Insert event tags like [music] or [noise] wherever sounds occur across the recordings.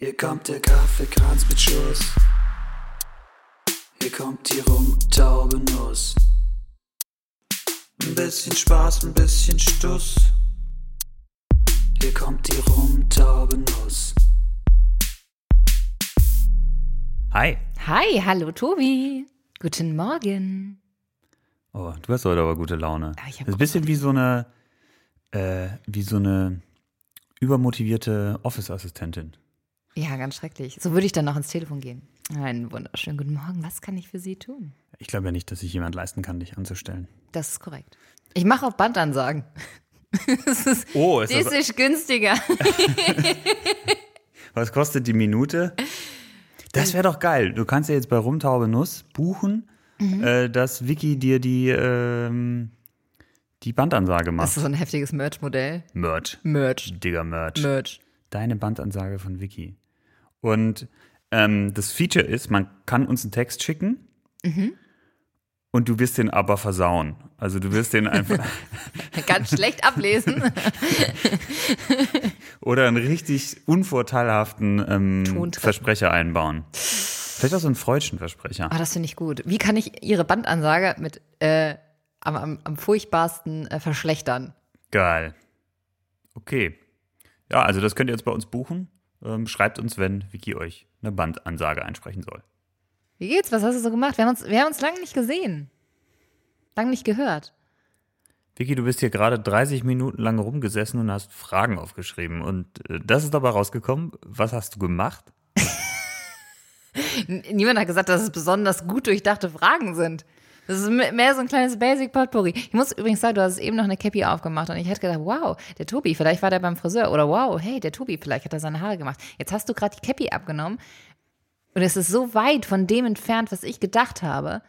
Hier kommt der Kaffeekranz mit Schuss. Hier kommt die rumtaube Nuss. Ein bisschen Spaß, ein bisschen Stuss. Hier kommt die rumtaube Nuss. Hi. Hi, hallo Tobi. Guten Morgen. Oh, du hast heute aber gute Laune. Ja, ich das ist ein bisschen wie so eine, äh, wie so eine übermotivierte Office-Assistentin. Ja, ganz schrecklich. So würde ich dann noch ins Telefon gehen. Einen wunderschönen guten Morgen. Was kann ich für Sie tun? Ich glaube ja nicht, dass sich jemand leisten kann, dich anzustellen. Das ist korrekt. Ich mache auch Bandansagen. [laughs] das ist, Oh, ist das das, ist günstiger. [laughs] was kostet die Minute? Das wäre doch geil. Du kannst ja jetzt bei Rumtaube Nuss buchen, Mhm. äh, dass Vicky dir die, ähm, die Bandansage Das macht. ist so ein heftiges Merch-Modell. Merch. Merch. Digger Merch. Merch. Deine Bandansage von Vicky. Und ähm, das Feature ist, man kann uns einen Text schicken und du wirst den aber versauen. Also du wirst den einfach [laughs] [laughs] Ganz schlecht ablesen. oder einen richtig unvorteilhaften ähm. Versprecher einbauen. Vielleicht auch so einen freudschen Versprecher. Ah, das finde ich gut. Wie kann ich Ihre Bandansage mit äh, am, am, am furchtbarsten äh, verschlechtern? Geil. Okay. Ja, also das könnt ihr jetzt bei uns buchen. Ähm, schreibt uns, wenn Vicky euch eine Bandansage einsprechen soll. Wie geht's? Was hast du so gemacht? Wir haben uns, wir haben uns lange nicht gesehen. Lange nicht gehört. Vicky, du bist hier gerade 30 Minuten lang rumgesessen und hast Fragen aufgeschrieben. Und äh, das ist dabei rausgekommen. Was hast du gemacht? [laughs] Niemand hat gesagt, dass es besonders gut durchdachte Fragen sind. Das ist me- mehr so ein kleines Basic Potpourri. Ich muss übrigens sagen, du hast eben noch eine Cappy aufgemacht und ich hätte gedacht, wow, der Tobi, vielleicht war der beim Friseur oder wow, hey, der Tobi, vielleicht hat er seine Haare gemacht. Jetzt hast du gerade die Cappy abgenommen und es ist so weit von dem entfernt, was ich gedacht habe.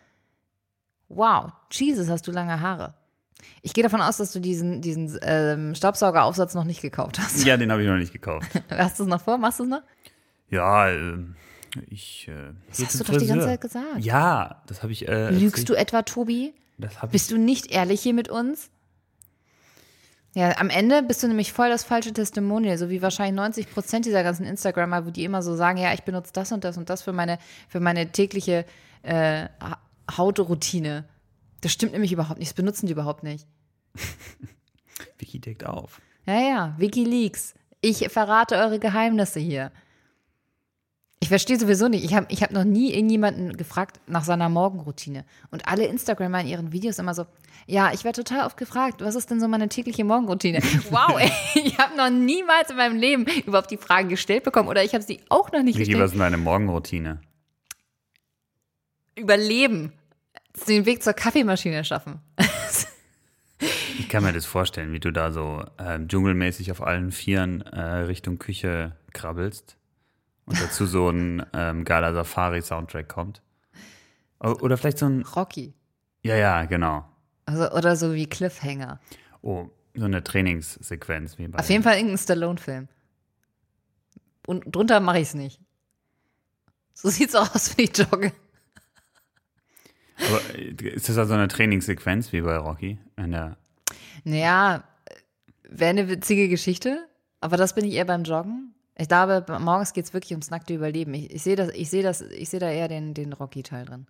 Wow, Jesus, hast du lange Haare. Ich gehe davon aus, dass du diesen, diesen ähm, Staubsaugeraufsatz noch nicht gekauft hast. Ja, den habe ich noch nicht gekauft. [laughs] Hast du es noch vor? Machst du es noch? Ja, ähm, ich. Äh, Das hast du doch die ganze Zeit gesagt. Ja, das habe ich. Äh, Lügst du etwa, Tobi? Das ich. Bist du nicht ehrlich hier mit uns? Ja, am Ende bist du nämlich voll das falsche Testimonial, so wie wahrscheinlich 90 Prozent dieser ganzen Instagrammer, wo die immer so sagen, ja, ich benutze das und das und das für meine, für meine tägliche äh, Ha- Hautroutine. Das stimmt nämlich überhaupt nicht, das benutzen die überhaupt nicht. [laughs] Vicky deckt auf. Ja, ja, Wikileaks. Ich verrate eure Geheimnisse hier. Ich verstehe sowieso nicht. Ich habe ich hab noch nie irgendjemanden gefragt nach seiner Morgenroutine. Und alle Instagrammer in ihren Videos immer so, ja, ich werde total oft gefragt, was ist denn so meine tägliche Morgenroutine? [laughs] Wow, ey, ich habe noch niemals in meinem Leben überhaupt die Fragen gestellt bekommen oder ich habe sie auch noch nicht Vicky, gestellt. was ist denn deine Morgenroutine? Überleben. Den Weg zur Kaffeemaschine schaffen. Ich kann mir das vorstellen, wie du da so ähm, dschungelmäßig auf allen Vieren äh, Richtung Küche krabbelst und dazu so ein ähm, geiler Safari-Soundtrack kommt. O- Oder vielleicht so ein. Rocky. Ja, ja, genau. Also, oder so wie Cliffhanger. Oh, so eine Trainingssequenz wie bei. Auf jeden Fall irgendein Stallone-Film. Und drunter mache ich es nicht. So [laughs] sieht's auch aus, wenn ich jogge. Aber äh, ist das also eine Trainingssequenz wie bei Rocky? In der, Naja, wäre eine witzige Geschichte, aber das bin ich eher beim Joggen. Ich glaube, morgens geht's wirklich ums nackte Überleben. Ich, ich sehe das, ich sehe das, ich sehe da eher den, den Rocky-Teil drin.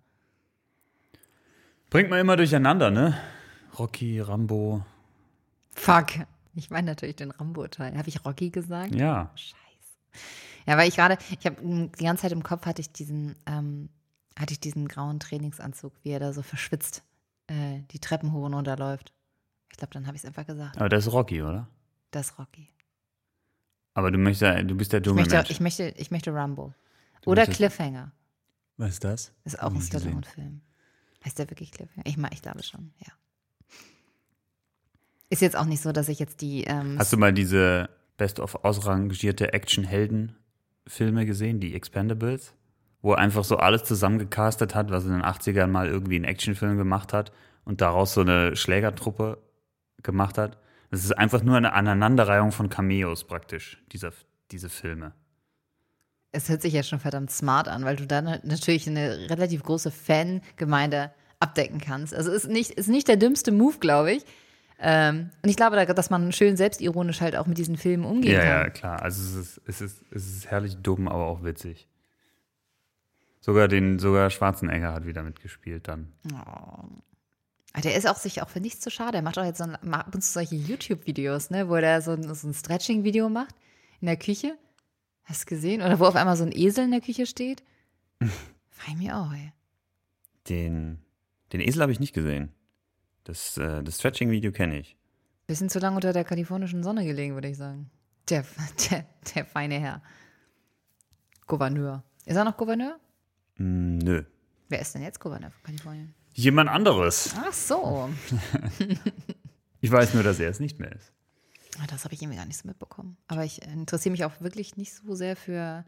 bringt man immer durcheinander, ne? Rocky, Rambo. Fuck. Ich meine natürlich den Rambo-Teil. Habe ich Rocky gesagt? Ja. Ja, weil ich gerade, ich habe die ganze Zeit im Kopf hatte ich diesen, ähm, hatte ich diesen grauen Trainingsanzug, wie er da so verschwitzt äh, die Treppen hoch und runter läuft. Ich glaube, dann habe ich es einfach gesagt. Aber das ist Rocky, oder? Das ist Rocky. Aber du möchtest, ja- du bist der Ich dumme möchte, Mensch. ich möchte, ich möchte Rambo. Du Oder möchtest- Cliffhanger. Was ist das? Ist auch ein ich. Stallone-Film. Heißt der wirklich Cliffhanger? Ich, ich glaube schon, ja. Ist jetzt auch nicht so, dass ich jetzt die. Ähm, Hast du mal diese best-of ausrangierte Action-Helden-Filme gesehen, die Expendables? Wo er einfach so alles zusammengecastet hat, was in den 80ern mal irgendwie einen Actionfilm gemacht hat und daraus so eine Schlägertruppe gemacht hat. Das ist einfach nur eine Aneinanderreihung von Cameos praktisch, dieser, diese Filme. es hört sich ja schon verdammt smart an, weil du dann natürlich eine relativ große Fangemeinde abdecken kannst. Also ist nicht, ist nicht der dümmste Move, glaube ich. Ähm, und ich glaube, da- dass man schön selbstironisch halt auch mit diesen Filmen umgehen Ja, kann. ja, klar. Also es ist, es ist, es ist herrlich dumm, aber auch witzig. Sogar den, sogar Schwarzenegger hat wieder mitgespielt dann. Ah, Der ist auch sich auch für nichts zu schade. Er macht auch jetzt so ein, ab und zu solche YouTube-Videos, ne, wo er so ein, so ein Stretching-Video macht in der Küche. Hast du gesehen? Oder wo auf einmal so ein Esel in der Küche steht. [laughs] Frei mir auch, ey. Den, den Esel habe ich nicht gesehen. Das, äh, das Stretching-Video kenne ich. Bisschen zu lange unter der kalifornischen Sonne gelegen, würde ich sagen. Der, [laughs] der, der feine Herr. Gouverneur. Ist er noch Gouverneur? Mm, nö. Wer ist denn jetzt Gouverneur von Kalifornien? Jemand anderes. Ach so. [laughs] Ich weiß nur, dass er es nicht mehr ist. Ah, Das habe ich irgendwie gar nicht so mitbekommen. Aber ich interessiere mich auch wirklich nicht so sehr für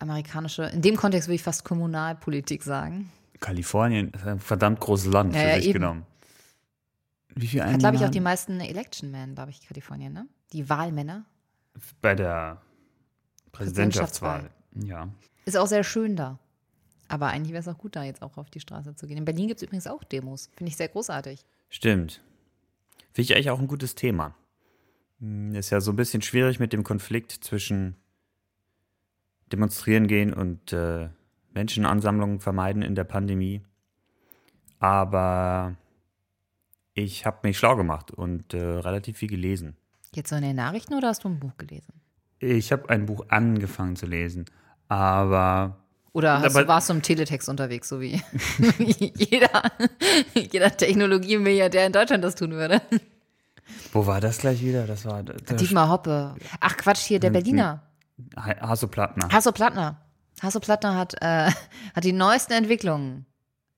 amerikanische, in dem Kontext würde ich fast Kommunalpolitik sagen. Kalifornien ist ein verdammt großes Land Ja, für sich eben. genommen. Wie viel Hat, Einwohner? glaube ich, auch die meisten Election Men, glaube ich, Kalifornien, ne? Die Wahlmänner. Bei der Präsidentschaftswahl. Ja. Ist auch sehr schön da. Aber eigentlich wäre es auch gut, da jetzt auch auf die Straße zu gehen. In Berlin gibt es übrigens auch Demos. Finde ich sehr großartig. Stimmt. Finde ich eigentlich auch ein gutes Thema. Hm, Ist ja so ein bisschen schwierig mit dem Konflikt zwischen demonstrieren gehen und äh, Menschenansammlungen vermeiden in der Pandemie. Aber ich habe mich schlau gemacht und äh, relativ viel gelesen. Jetzt so in den Nachrichten oder hast du ein Buch gelesen? Ich habe ein Buch angefangen zu lesen, aber Oder du, warst du im Teletext unterwegs, so wie [laughs] jeder, jeder Technologiemilliardär in Deutschland das tun würde? wo war das gleich wieder? Das war der Dietmar Hoppe. Ach Quatsch, hier, der Berliner. Hasso Plattner. Hasso Plattner. Hasso Plattner hat, äh, hat die neuesten Entwicklungen.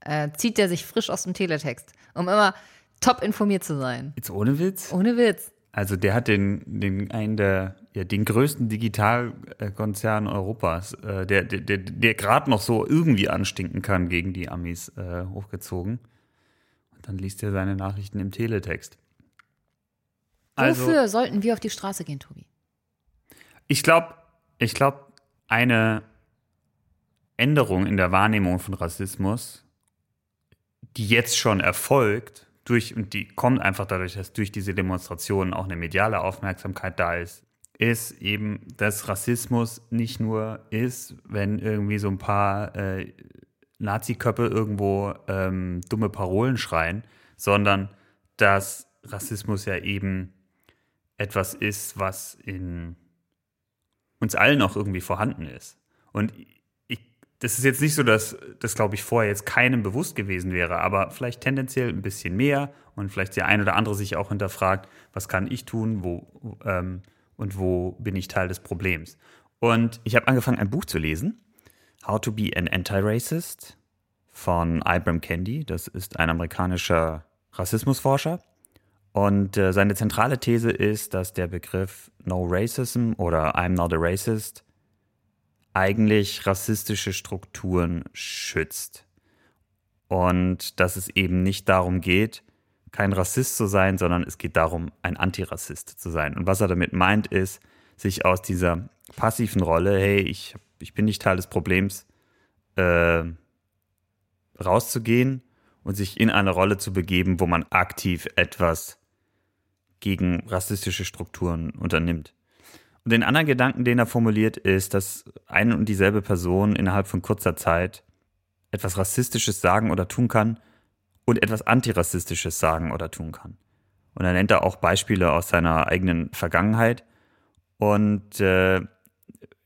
Äh, zieht er sich frisch aus dem Teletext, um immer top informiert zu sein. Jetzt ohne Witz? Ohne Witz. Also der hat den, den einen der, ja, den größten Digitalkonzern Europas, äh, der, der, der, der gerade noch so irgendwie anstinken kann gegen die Amis äh, hochgezogen. Und dann liest er seine Nachrichten im Teletext. Also, Wofür sollten wir auf die Straße gehen, Tobi? ich glaube, ich glaube, eine Änderung in der Wahrnehmung von Rassismus, die jetzt schon erfolgt, durch, und die kommt einfach dadurch, dass durch diese Demonstrationen auch eine mediale Aufmerksamkeit da ist, ist eben, dass Rassismus nicht nur ist, wenn irgendwie so ein paar äh, Nazi-Köppe irgendwo ähm, dumme Parolen schreien, sondern dass Rassismus ja eben etwas ist, was in uns allen auch irgendwie vorhanden ist. Und das ist jetzt nicht so, dass das, glaube ich, vorher jetzt keinem bewusst gewesen wäre, aber vielleicht tendenziell ein bisschen mehr und vielleicht der ein oder andere sich auch hinterfragt, was kann ich tun, wo ähm, und wo bin ich Teil des Problems. Und ich habe angefangen, ein Buch zu lesen, How to be an Anti-Racist von Ibram Kendi. Das ist ein amerikanischer Rassismusforscher. Und äh, seine zentrale These ist, dass der Begriff No Racism oder I'm not a racist eigentlich rassistische Strukturen schützt. Und dass es eben nicht darum geht, kein Rassist zu sein, sondern es geht darum, ein Antirassist zu sein. Und was er damit meint, ist, sich aus dieser passiven Rolle, hey, ich, ich bin nicht Teil des Problems, äh, rauszugehen und sich in eine Rolle zu begeben, wo man aktiv etwas gegen rassistische Strukturen unternimmt. Und den anderen Gedanken, den er formuliert, ist, dass eine und dieselbe Person innerhalb von kurzer Zeit etwas Rassistisches sagen oder tun kann und etwas Antirassistisches sagen oder tun kann. Und er nennt da auch Beispiele aus seiner eigenen Vergangenheit. Und äh,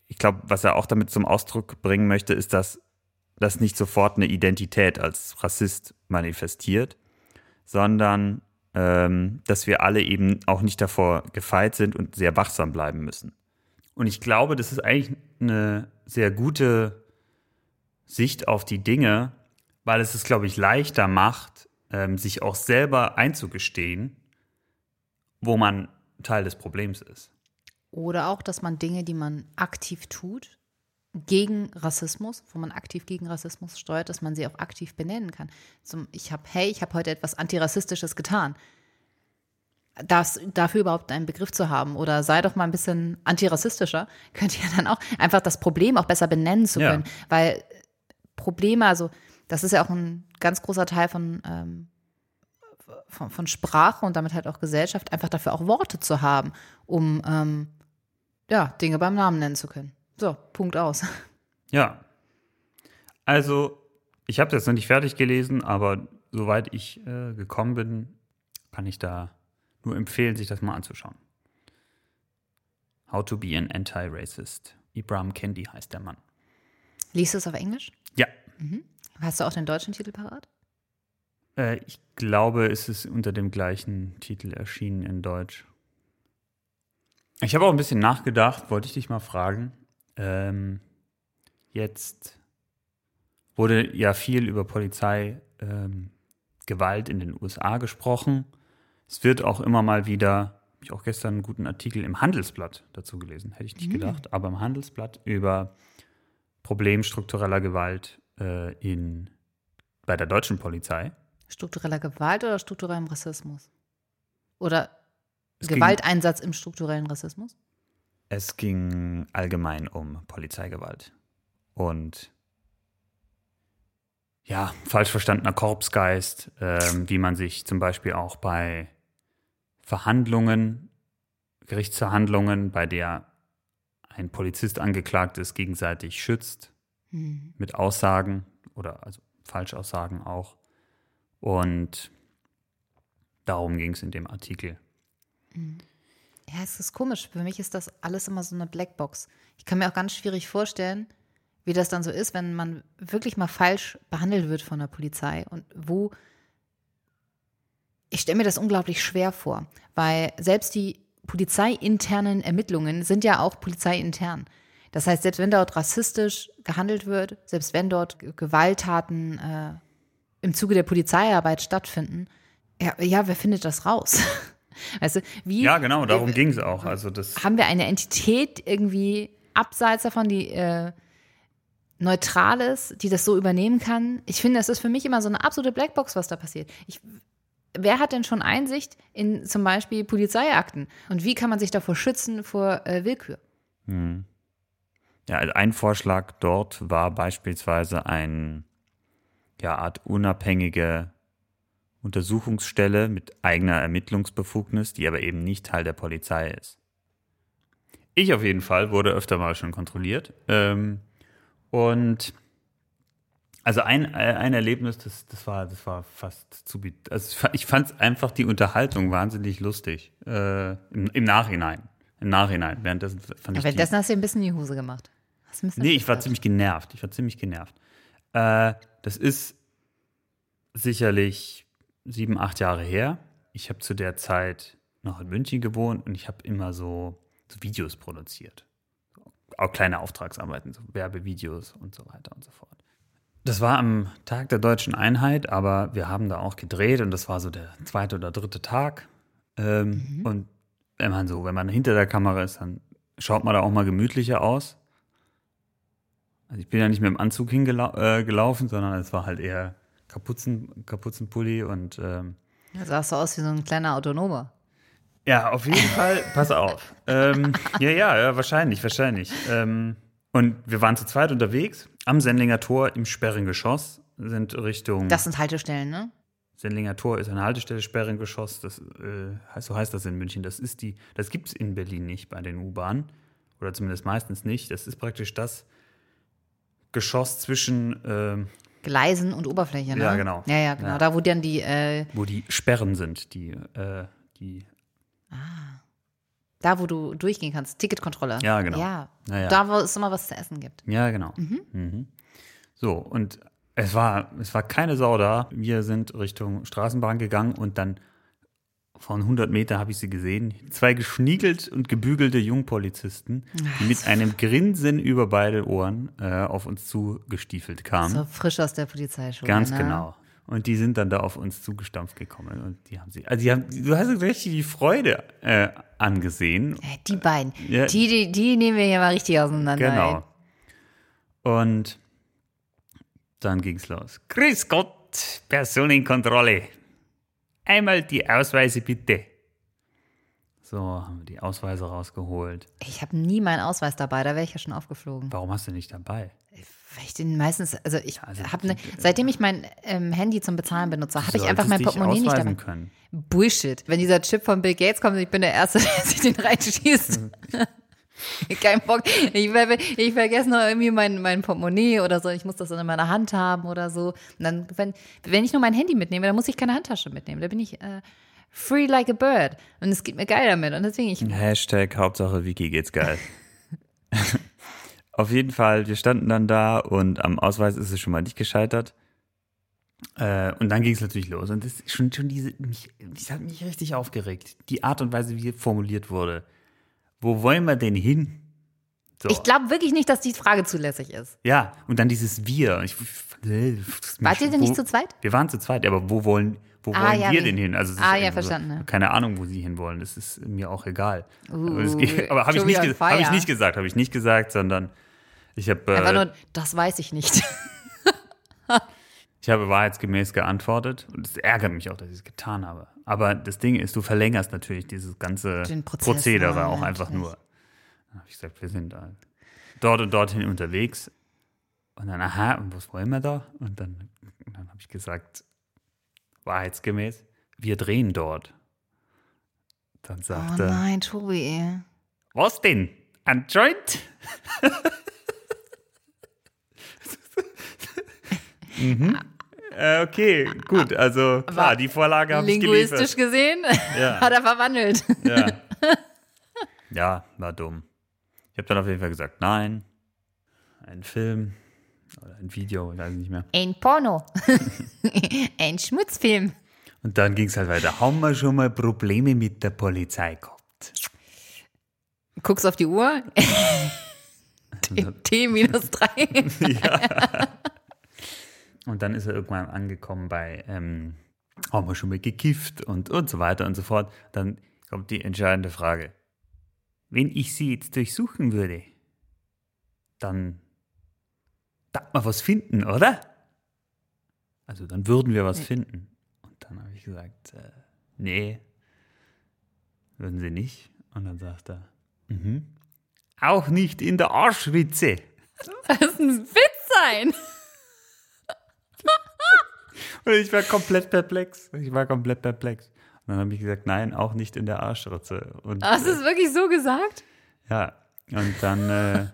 ich glaube, was er auch damit zum Ausdruck bringen möchte, ist, dass das nicht sofort eine Identität als Rassist manifestiert, sondern ähm, dass wir alle eben auch nicht davor gefeit sind und sehr wachsam bleiben müssen. Und ich glaube, das ist eigentlich eine sehr gute Sicht auf die Dinge, weil es es, glaube ich, leichter macht, ähm, sich auch selber einzugestehen, wo man Teil des Problems ist. Oder auch, dass man Dinge, die man aktiv tut, gegen Rassismus, wo man aktiv gegen Rassismus steuert, dass man sie auch aktiv benennen kann. Zum, ich habe, hey, ich habe heute etwas Antirassistisches getan. Das, dafür überhaupt einen Begriff zu haben oder sei doch mal ein bisschen antirassistischer, [laughs] könnte ja dann auch einfach das Problem auch besser benennen zu Ja. können. Weil Probleme, also das ist ja auch ein ganz großer Teil von, ähm, von, von Sprache und damit halt auch Gesellschaft, einfach dafür auch Worte zu haben, um ähm, ja, Dinge beim Namen nennen zu können. So, Punkt aus. Ja. Also, ich habe das noch nicht fertig gelesen, aber soweit ich äh, gekommen bin, kann ich da nur empfehlen, sich das mal anzuschauen. How to be an Anti-Racist. Ibrahim Kendi heißt der Mann. Liest du es auf Englisch? Ja. Hast du auch den deutschen Titel parat? Äh, ich glaube, es ist unter dem gleichen Titel erschienen in Deutsch. Ich habe auch ein bisschen nachgedacht, wollte ich dich mal fragen. Ähm, jetzt wurde ja viel über Polizeigewalt ähm, in den USA gesprochen. Es wird auch immer mal wieder, habe ich auch gestern einen guten Artikel im Handelsblatt dazu gelesen, hätte ich nicht gedacht, aber im Handelsblatt über Problem struktureller Gewalt äh, in, bei der deutschen Polizei. Struktureller Gewalt oder strukturellem Rassismus? Oder Es Gewalteinsatz im strukturellen Rassismus? Es ging allgemein um Polizeigewalt und ja, falsch verstandener Korpsgeist, ähm, wie man sich zum Beispiel auch bei Verhandlungen, Gerichtsverhandlungen, bei der ein Polizist angeklagt ist, gegenseitig schützt mit Aussagen oder also Falschaussagen auch. Und darum ging es in dem Artikel. Ja, es ist komisch. Für mich ist das alles immer so eine Blackbox. Ich kann mir auch ganz schwierig vorstellen, wie das dann so ist, wenn man wirklich mal falsch behandelt wird von der Polizei und wo. Ich stelle mir das unglaublich schwer vor, weil selbst die polizeiinternen Ermittlungen sind ja auch polizeiintern. Das heißt, selbst wenn dort rassistisch gehandelt wird, selbst wenn dort Gewalttaten äh, im Zuge der Polizeiarbeit stattfinden, ja, ja, wer findet das raus? [laughs] Weißt du, wie Ja, genau, darum ging es auch. Also das haben wir eine Entität irgendwie abseits davon, die äh, neutral ist, die das so übernehmen kann? Ich finde, das ist für mich immer so eine absolute Blackbox, was da passiert. Ich, wer hat denn schon Einsicht in zum Beispiel Polizeiakten? Und wie kann man sich davor schützen vor äh, Willkür? Ja, also ein Vorschlag dort war beispielsweise ein ja, Art unabhängige Untersuchungsstelle mit eigener Ermittlungsbefugnis, die aber eben nicht Teil der Polizei ist. Ich auf jeden Fall wurde öfter mal schon kontrolliert. Ähm, und also ein, äh, ein Erlebnis, das, das, war, das war fast zu. Also ich fa- ich fand es einfach die Unterhaltung wahnsinnig lustig. Äh, im, Im Nachhinein. Im Nachhinein. Währenddessen fand ich Währenddessen hast du dir ein bisschen in die Hose gemacht. Nee, ich war ziemlich genervt. Ich war ziemlich genervt. Äh, das ist sicherlich sieben, acht Jahre her. Ich habe zu der Zeit noch in München gewohnt und ich habe immer so, so Videos produziert. Auch kleine Auftragsarbeiten, so Werbevideos und so weiter und so fort. Das war am Tag der deutschen Einheit, aber wir haben da auch gedreht und das war so der zweite oder dritte Tag. Ähm, Und wenn man so, wenn man hinter der Kamera ist, dann schaut man da auch mal gemütlicher aus. Also ich bin ja nicht mit dem Anzug hingelaufen, äh, gelaufen, sondern es war halt eher Kapuzen, Kapuzenpulli und ähm, Da sahst du aus wie so ein kleiner Autonomer. ja, auf jeden Fall, [laughs] pass auf. Ähm, ja, ja, ja, wahrscheinlich, wahrscheinlich. Ähm, und wir waren zu zweit unterwegs am Sendlinger Tor im Sperrengeschoss, sind Richtung Das sind Haltestellen, ne? Sendlinger Tor ist eine Haltestelle Sperrengeschoss, das äh, heißt, so heißt das in München. Das ist die, das gibt es in Berlin nicht bei den U-Bahnen oder zumindest meistens nicht. Das ist praktisch das Geschoss zwischen ähm, Gleisen und Oberfläche, ne? Ja, genau. Ja, ja, genau. Ja. Da, wo dann die, äh, wo die Sperren sind, die, äh, die, da, wo du durchgehen kannst, Ticketkontrolle. Ja, genau. Ja. Ja. Da, wo es immer was zu essen gibt. ja, genau. Mhm. So, und es war, es war keine Sau da. Wir sind Richtung Straßenbahn gegangen und dann von 100 Meter habe ich sie gesehen. Zwei geschniegelt und gebügelte Jungpolizisten, die mit einem Grinsen über beide Ohren äh, auf uns zugestiefelt kamen. So frisch aus der Polizeischule. Ganz ne? genau. Und die sind dann da auf uns zugestampft gekommen und die haben sie, also die haben, du hast richtig die Freude äh, angesehen. Äh, Die beiden. Ja. Die, die, die nehmen wir hier mal richtig auseinander. Genau. Und dann ging's los. Grüß Gott, Personenkontrolle. Einmal die Ausweise bitte. So, haben wir die Ausweise rausgeholt. Ich habe nie meinen Ausweis dabei, da wäre ich ja schon aufgeflogen. Warum hast du nicht dabei? weil ich den meistens, also ich Also, habe ne, seitdem ich mein ähm, Handy zum Bezahlen benutze, habe ich einfach mein Portemonnaie nicht dabei. können. Bullshit. Wenn dieser Chip von Bill Gates kommt, ich bin der Erste, [laughs] der sich den reinschießt. [laughs] [laughs] Kein Bock. Ich, ich vergesse noch irgendwie mein, mein Portemonnaie oder so. Ich muss das dann in meiner Hand haben oder so. Und dann, wenn, wenn ich nur mein Handy mitnehme, dann muss ich keine Handtasche mitnehmen. Da bin ich äh, free like a bird. Und es geht mir geil damit. Und deswegen, ich, Hashtag Hauptsache Wiki geht's geil. Auf jeden Fall, wir standen dann da und am Ausweis ist es schon mal nicht gescheitert. Äh, und dann ging es natürlich los. Und das schon, schon diese, mich, das hat mich richtig aufgeregt. Die Art und Weise, wie formuliert wurde. Wo wollen wir denn hin? So. ich glaube wirklich nicht, dass die Frage zulässig ist. Ja, und dann dieses Wir. Ich, äh, Wart ihr denn wo- nicht zu zweit? Wir waren zu zweit, aber wo wollen, wo Ah, wollen ja, wir denn hin? Also Ah, ja, irgendwie verstanden, ja. Keine Ahnung, wo sie hinwollen. Das ist mir auch egal. Uh, aber aber habe ich, nicht hab ich nicht gesagt, habe ich nicht gesagt, sondern ich habe Einfach äh, nur, das weiß ich nicht. [laughs] ich habe wahrheitsgemäß geantwortet und es ärgert mich auch, dass ich es getan habe. Aber das Ding ist, du verlängerst natürlich dieses ganze Prozess, Prozedere ja, auch einfach natürlich. nur. Dann habe ich gesagt, wir sind da dort und dorthin unterwegs. Und dann, aha, und was wollen wir da? Und dann, dann habe ich gesagt, wahrheitsgemäß, wir drehen dort. Dann Oh sagte, nein, Tobi. was denn? Ein Joint? [laughs] [laughs] mhm. Äh, okay, gut, also klar, die Vorlage habe ich Linguistisch geliefert. gesehen Ja. [laughs] hat er verwandelt. Ja. [laughs] ja, war dumm. Ich habe dann auf jeden Fall gesagt, nein, ein Film oder ein Video, ich weiß nicht mehr. Ein Porno. [laughs] Ein Schmutzfilm. Und dann ging es halt weiter. Haben wir schon mal Probleme mit der Polizei gehabt? Guckst auf die Uhr. T, T minus drei. Und dann ist er irgendwann angekommen bei, ähm, haben wir schon mal gekifft und, und so weiter und so fort. Dann kommt die entscheidende Frage. Wenn ich sie jetzt durchsuchen würde, dann darf man was finden, oder? Also dann würden wir was finden. Und dann habe ich gesagt, äh, nee, würden sie nicht. Und dann sagt er, mhm, auch nicht in der Arschritze. [laughs] Das ist ein Witz sein. Und ich war komplett perplex. Ich war komplett perplex. Und dann habe ich gesagt, nein, auch nicht in der Arschritze. Und Hast du es wirklich so gesagt? ja, und dann, äh,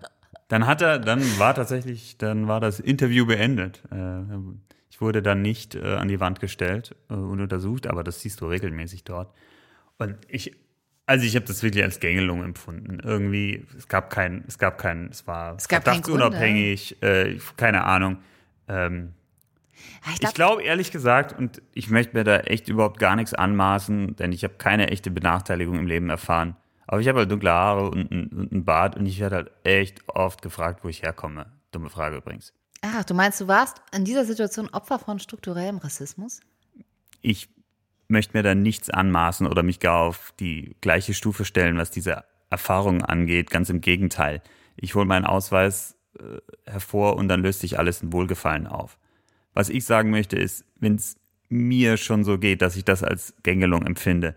dann hat er, dann war tatsächlich, dann war das Interview beendet. Äh, ich wurde dann nicht äh, an die Wand gestellt äh, und untersucht, aber das siehst du regelmäßig dort. Und ich, also ich habe das wirklich als Gängelung empfunden. Irgendwie, es gab kein, es gab kein, es war Es gab keinen verdachtsunabhängig, äh, keine Ahnung. Ähm, Ich ich glaub, glaube ehrlich gesagt, und ich möchte mir da echt überhaupt gar nichts anmaßen, denn ich habe keine echte Benachteiligung im Leben erfahren. Aber ich habe halt dunkle Haare und einen Bart und ich werde halt echt oft gefragt, wo ich herkomme. Dumme Frage übrigens. ach, du meinst, du warst in dieser Situation Opfer von strukturellem Rassismus? Ich möchte mir da nichts anmaßen oder mich gar auf die gleiche Stufe stellen, was diese Erfahrungen angeht. Ganz im Gegenteil. Ich hole meinen Ausweis äh, hervor und dann löst sich alles in Wohlgefallen auf. Was ich sagen möchte ist, wenn es mir schon so geht, dass ich das als Gängelung empfinde,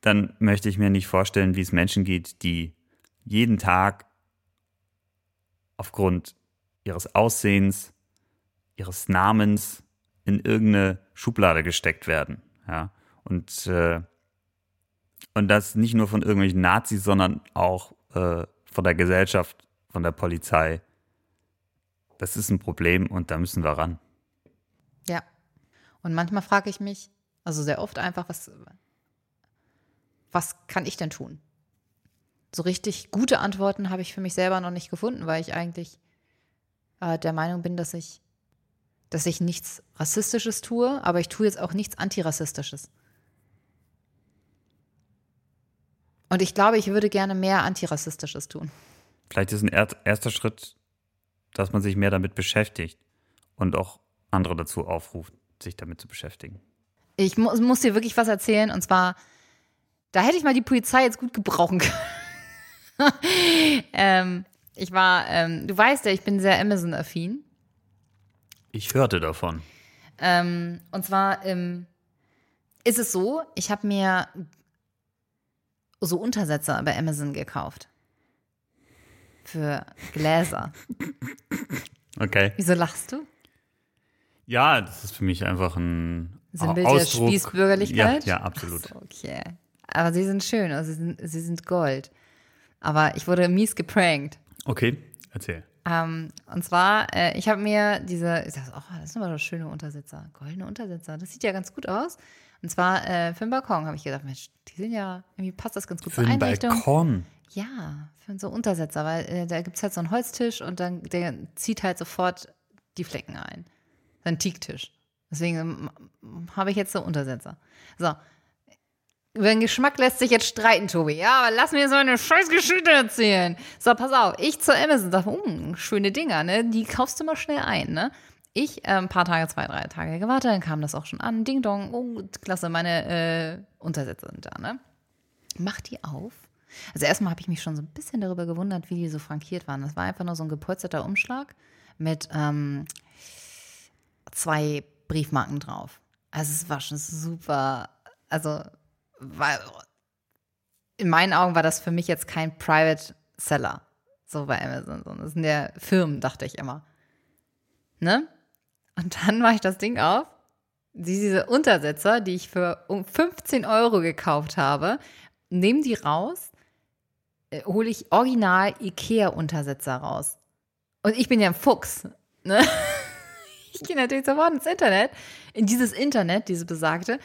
dann möchte ich mir nicht vorstellen, wie es Menschen geht, die jeden Tag aufgrund ihres Aussehens, ihres Namens in irgendeine Schublade gesteckt werden. Ja? Und, äh, und das nicht nur von irgendwelchen Nazis, sondern auch äh, von der Gesellschaft, von der Polizei. Das ist ein Problem und da müssen wir ran. Ja. Und manchmal frage ich mich, also sehr oft einfach, was, was kann ich denn tun? So richtig gute Antworten habe ich für mich selber noch nicht gefunden, weil ich eigentlich äh, der Meinung bin, dass ich, dass ich nichts Rassistisches tue, aber ich tue jetzt auch nichts Antirassistisches. Und ich glaube, ich würde gerne mehr Antirassistisches tun. Vielleicht ist ein er erster Schritt, dass man sich mehr damit beschäftigt und auch andere dazu aufruft, sich damit zu beschäftigen. Ich mu muss dir wirklich was erzählen und zwar, da hätte ich mal die Polizei jetzt gut gebrauchen [laughs] können. ähm, ich war, ähm, du weißt ja, ich bin sehr Amazon-affin. Ich hörte davon. Ähm, und zwar ähm, ist es so, ich habe mir so Untersetzer bei Amazon gekauft. Für Gläser. [laughs] Okay. Wieso lachst du? Ja, das ist für mich einfach ein der Ausdruck. Spießbürgerlichkeit? Ja, ja absolut. So, okay. Aber sie sind schön, also sie sind, sie sind Gold. Aber ich wurde mies geprankt. Okay, erzähl. Ähm, und zwar, äh, ich habe mir diese, ich dachte, oh, das sind aber doch schöne Untersetzer, goldene Untersetzer, das sieht ja ganz gut aus. Und zwar äh, für den Balkon habe ich gedacht, Mensch, die sind ja, irgendwie passt das ganz gut Für zur den Einrichtung. Balkon. Ja, für so Untersetzer, weil äh, da gibt es halt so einen Holztisch und dann der zieht halt sofort die Flecken ein. So ein Teaktisch. Deswegen ähm, habe ich jetzt so Untersetzer. So. Über den Geschmack lässt sich jetzt streiten, Tobi. Ja, aber lass mir so eine scheiß Geschichte erzählen. So, pass auf. Ich zu Amazon sage, uh, schöne Dinger, ne? Die kaufst du mal schnell ein, ne? Ich äh, ein paar Tage, zwei, drei Tage gewartet, dann kam das auch schon an. Ding dong, oh, klasse, meine äh, Untersetzer sind da, ne? Mach die auf. Also erstmal habe ich mich schon so ein bisschen darüber gewundert, wie die so frankiert waren. Das war einfach nur so ein gepolsterter Umschlag mit ähm, zwei Briefmarken drauf. Also es war schon super. Also war, in meinen Augen war das für mich jetzt kein Private Seller. So bei Amazon. Das sind ja Firmen, dachte ich immer. Ne? Und dann mache ich das Ding auf. Diese Untersetzer, die ich für um 15 Euro gekauft habe, nehme die raus, äh, hole ich original Ikea-Untersetzer raus. Und ich bin ja ein Fuchs. Ne? Ich gehe natürlich sofort ins Internet, in dieses Internet, diese besagte,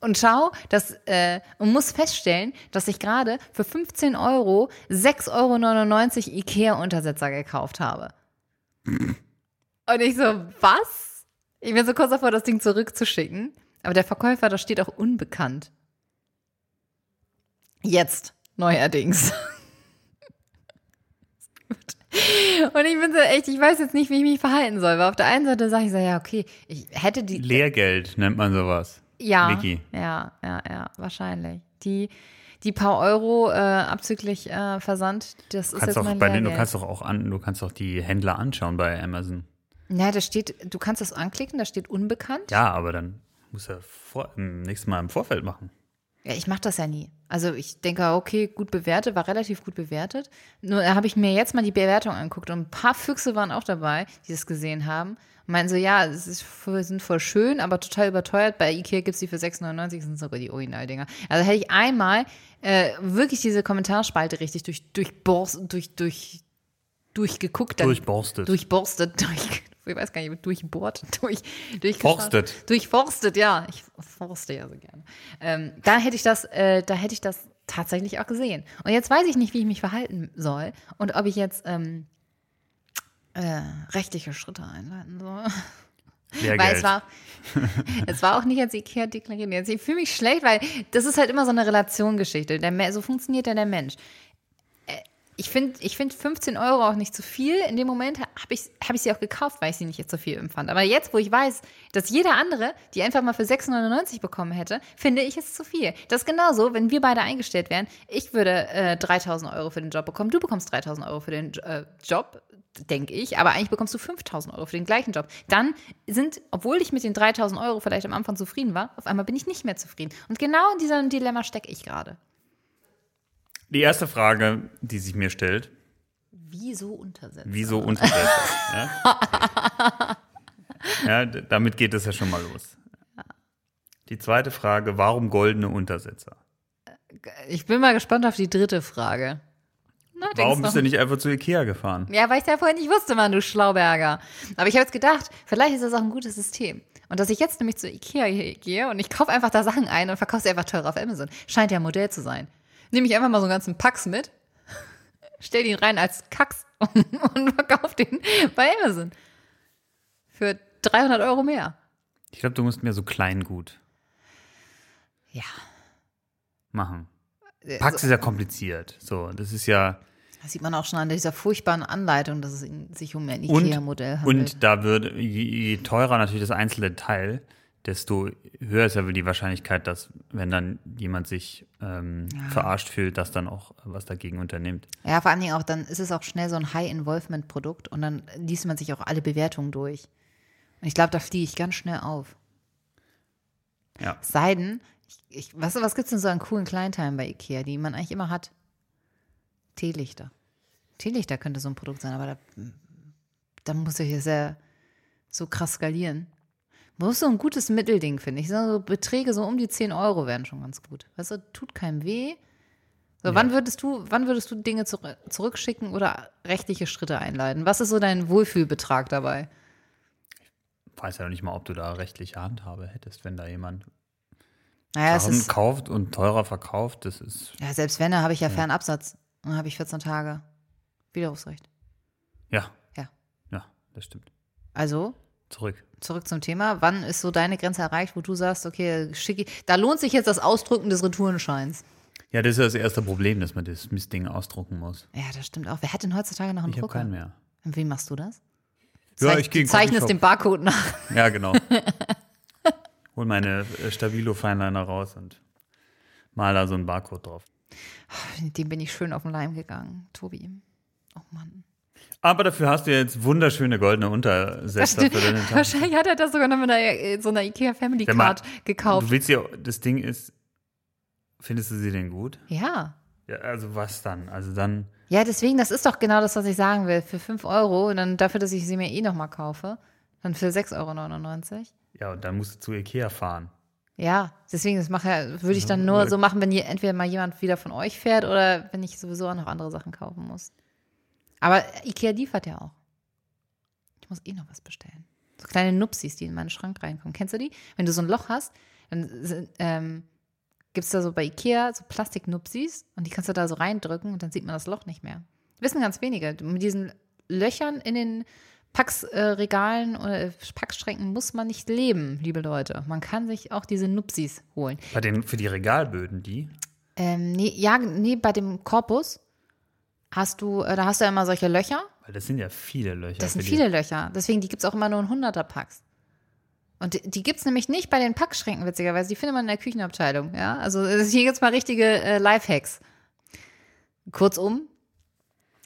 und schau, dass, äh, und muss feststellen, dass ich gerade für 15 Euro 6,99 Euro Ikea-Untersetzer gekauft habe. Und ich so, was? Ich bin so kurz davor, das Ding zurückzuschicken. Aber der Verkäufer, da steht auch unbekannt. Jetzt, neuerdings. [laughs] Und ich bin so echt, ich weiß jetzt nicht, wie ich mich verhalten soll. Weil auf der einen Seite sage ich so, ja, okay, ich hätte die. Lehrgeld nennt man sowas. Ja, Vicky. ja, ja, ja, wahrscheinlich. Die, die paar Euro äh, abzüglich äh, Versand, das ist jetzt auch mein bei den, du Lehrgeld. kannst doch auch an, du kannst doch die Händler anschauen bei Amazon. Ja, da steht, du kannst das anklicken, da steht unbekannt. Ja, aber dann muss er vor, im nächsten Mal im Vorfeld machen. Ja, ich mache das ja nie. Also ich denke, okay, gut bewertet, war relativ gut bewertet. Nur habe ich mir jetzt mal die Bewertung angeguckt und ein paar Füchse waren auch dabei, die es gesehen haben. Meinen so, ja, es ist sind voll schön, aber total überteuert. Bei Ikea gibt es die für 6,99, sind sogar die Originaldinger. Also hätte ich einmal äh, wirklich diese Kommentarspalte richtig durch, durchborst, durch, durch, durchgeguckt. Dann, Durchborstet. Durchborstet, [laughs] durch, ich weiß gar nicht, durchbohrt, durch, durchgeschaut. Forstet. Durchforstet, ja. Ich forste ja so gerne. Ähm, da hätte ich das, äh, da hätte ich das tatsächlich auch gesehen. Und jetzt weiß ich nicht, wie ich mich verhalten soll und ob ich jetzt ähm, äh, rechtliche Schritte einleiten soll. Weil Lehrgeld. es war, es war auch nicht als Ikea deklariert. Jetzt, ich fühle mich schlecht, weil das ist halt immer so eine Relationsgeschichte. So funktioniert ja der Mensch. Ich finde ich find 15 Euro auch nicht zu viel. In dem Moment habe ich, hab ich sie auch gekauft, weil ich sie nicht jetzt so viel empfand. Aber jetzt, wo ich weiß, dass jeder andere die einfach mal für 6,99 bekommen hätte, finde ich es zu viel. Das ist genauso, wenn wir beide eingestellt wären. Ich würde äh, 3000 Euro für den Job bekommen, du bekommst 3000 Euro für den äh, Job, denke ich. Aber eigentlich bekommst du 5000 Euro für den gleichen Job. Dann sind, obwohl ich mit den 3000 Euro vielleicht am Anfang zufrieden war, auf einmal bin ich nicht mehr zufrieden. Und genau in diesem Dilemma stecke ich gerade. Die erste Frage, die sich mir stellt, Wieso untersetzen? wieso Untersetzer? ja? [laughs] ja, damit geht es ja schon mal los. Die zweite Frage, warum goldene Untersetzer? Ich bin mal gespannt auf die dritte Frage. Na, Warum bist du nicht einfach zu Ikea gefahren? Ja, weil ich ja vorher nicht wusste, Mann, du Schlauberger. Aber ich habe jetzt gedacht, vielleicht ist das auch ein gutes System. Und dass ich jetzt nämlich zu Ikea gehe und ich kaufe einfach da Sachen ein und verkaufe sie einfach teurer auf Amazon. Scheint ja ein Modell zu sein. Nehme ich einfach mal so einen ganzen Packs mit, stell den rein als Kacks [laughs] und verkaufe den bei Amazon. Für 300 Euro mehr. Ich glaube, du musst mehr so Kleingut Ja. machen. Äh, Pax ist ja kompliziert. So, das ist ja. Das sieht man auch schon an dieser furchtbaren Anleitung, dass es sich um ein Ikea-Modell handelt. und da wird, je, je teurer natürlich das einzelne Teil, desto höher ist ja die Wahrscheinlichkeit, dass, wenn dann jemand sich ähm, verarscht fühlt, dass dann auch was dagegen unternimmt. Ja, vor allen Dingen auch, dann ist es auch schnell so ein High-Involvement-Produkt und dann liest man sich auch alle Bewertungen durch. Und ich glaube, da fliege ich ganz schnell auf. Ja. Es sei denn, ich, ich, du, was gibt es denn so an coolen Kleinteilen bei Ikea, die man eigentlich immer hat? Teelichter. Teelichter könnte so ein Produkt sein, aber da, dann muss ich ja sehr so krass skalieren. Muss so ein gutes Mittelding, finde ich. So Beträge so um die 10 Euro wären schon ganz gut. Weißt du, tut keinem weh. So, wann würdest du, wann würdest du Dinge zur- zurückschicken oder rechtliche Schritte einleiten? Was ist so dein Wohlfühlbetrag dabei? Weiß ja noch nicht mal, ob du da rechtliche Handhabe hättest, wenn da jemand Naja, es Sachen ist, kauft und teurer verkauft. Das ist, ja, selbst wenn, da habe ich ja Fernabsatz. Dann habe ich 14 Tage Widerrufsrecht. ja, Ja. ja, das stimmt. Also, Zurück. zurück zum Thema. Wann ist so deine Grenze erreicht, wo du sagst, okay, schicke ich, da lohnt sich jetzt das Ausdrücken des Retourenscheins. Ja, das ist das erste Problem, dass man das Mistding ausdrucken muss. Ja, das stimmt auch. Wer hat denn heutzutage noch einen Ich habe Drucker? keinen mehr. Und wie machst du das? Ja, Zeich- ich gehe du zeichnest den Barcode nach. [laughs] Ja, genau. [laughs] Hol meine äh, Stabilo Feinliner raus und mal da so einen Barcode drauf. Dem bin ich schön auf den Leim gegangen, Tobi. Oh Mann. Aber dafür hast du jetzt wunderschöne goldene Untersetzer für deine Tasche. Wahrscheinlich hat er das sogar noch mit einer, äh, so einer IKEA Family Card gekauft. Du willst ja, das Ding ist, findest du sie denn gut? Ja. Ja, also was dann? Also dann, Ja, deswegen, das ist doch genau das, was ich sagen will. Für 5 Euro und dann dafür, dass ich sie mir eh nochmal kaufe, dann für 6,99 Euro. ja, und dann musst du zu Ikea fahren. Ja, deswegen, das mache würde ich dann nur so machen, wenn je, entweder mal jemand wieder von euch fährt oder wenn ich sowieso auch noch andere Sachen kaufen muss. Aber Ikea liefert ja auch. Ich muss eh noch was bestellen. So kleine Nupsis, die in meinen Schrank reinkommen. Kennst du die? Wenn du so ein Loch hast, dann ähm, gibt es da so bei Ikea so Plastiknupsis und die kannst du da so reindrücken und dann sieht man das Loch nicht mehr. Wissen ganz wenige. Mit diesen Löchern in den Packsregalen oder Packschränken muss man nicht leben, liebe Leute. Man kann sich auch diese Nupsis holen. Bei den, für die Regalböden, die? Ähm, nee, ja, nee, bei dem Korpus hast du, äh, da hast du ja immer solche Löcher. Weil das sind ja viele Löcher. Das sind für die- viele Löcher. Deswegen, die gibt es auch immer nur in 100er-Packs. Und die, die gibt es nämlich nicht bei den Packschränken, witzigerweise. Die findet man in der Küchenabteilung. Ja? Also äh, hier gibt es mal richtige äh, Lifehacks. Kurzum,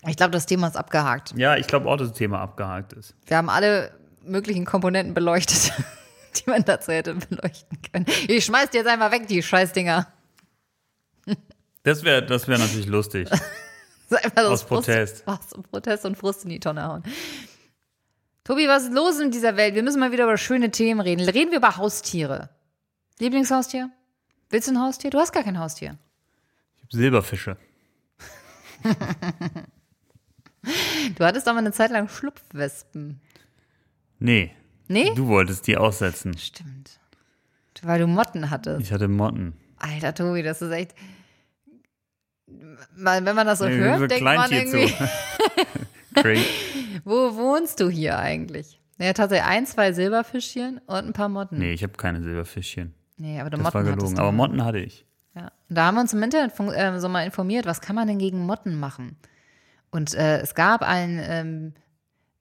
ich glaube, das Thema ist abgehakt. Ja, ich glaube auch, dass das Thema abgehakt ist. Wir haben alle möglichen Komponenten beleuchtet, [laughs] die man dazu hätte beleuchten können. Ich schmeiß die jetzt einfach weg, die Scheißdinger. Das wäre das wär natürlich lustig. [laughs] [laughs] So einfach Aus Protest. Frust, [laughs] aus Protest und Frust in die Tonne hauen. Tobi, was ist los in dieser Welt? Wir müssen mal wieder über schöne Themen reden. Reden wir über Haustiere. Lieblingshaustier? Willst du ein Haustier? Du hast gar kein Haustier. Silberfische. [laughs] Du hattest aber eine Zeit lang Schlupfwespen. Nee, Nee? du wolltest die aussetzen. Stimmt. Weil du Motten hattest. Ich hatte Motten. Alter, Tobi, das ist echt. Mal, Wenn man das so Nee, hört, so denkt man irgendwie, [laughs] [laughs] wo wohnst du hier eigentlich? Ja, tatsächlich ein, zwei Silberfischchen und ein paar Motten. Nee, ich habe keine Silberfischchen. Nee, aber du Das Motten war gelogen. Aber Motten hatte ich. Ja. Und da haben wir uns im Internet äh, so mal informiert, was kann man denn gegen Motten machen? Und äh, es gab einen, ähm,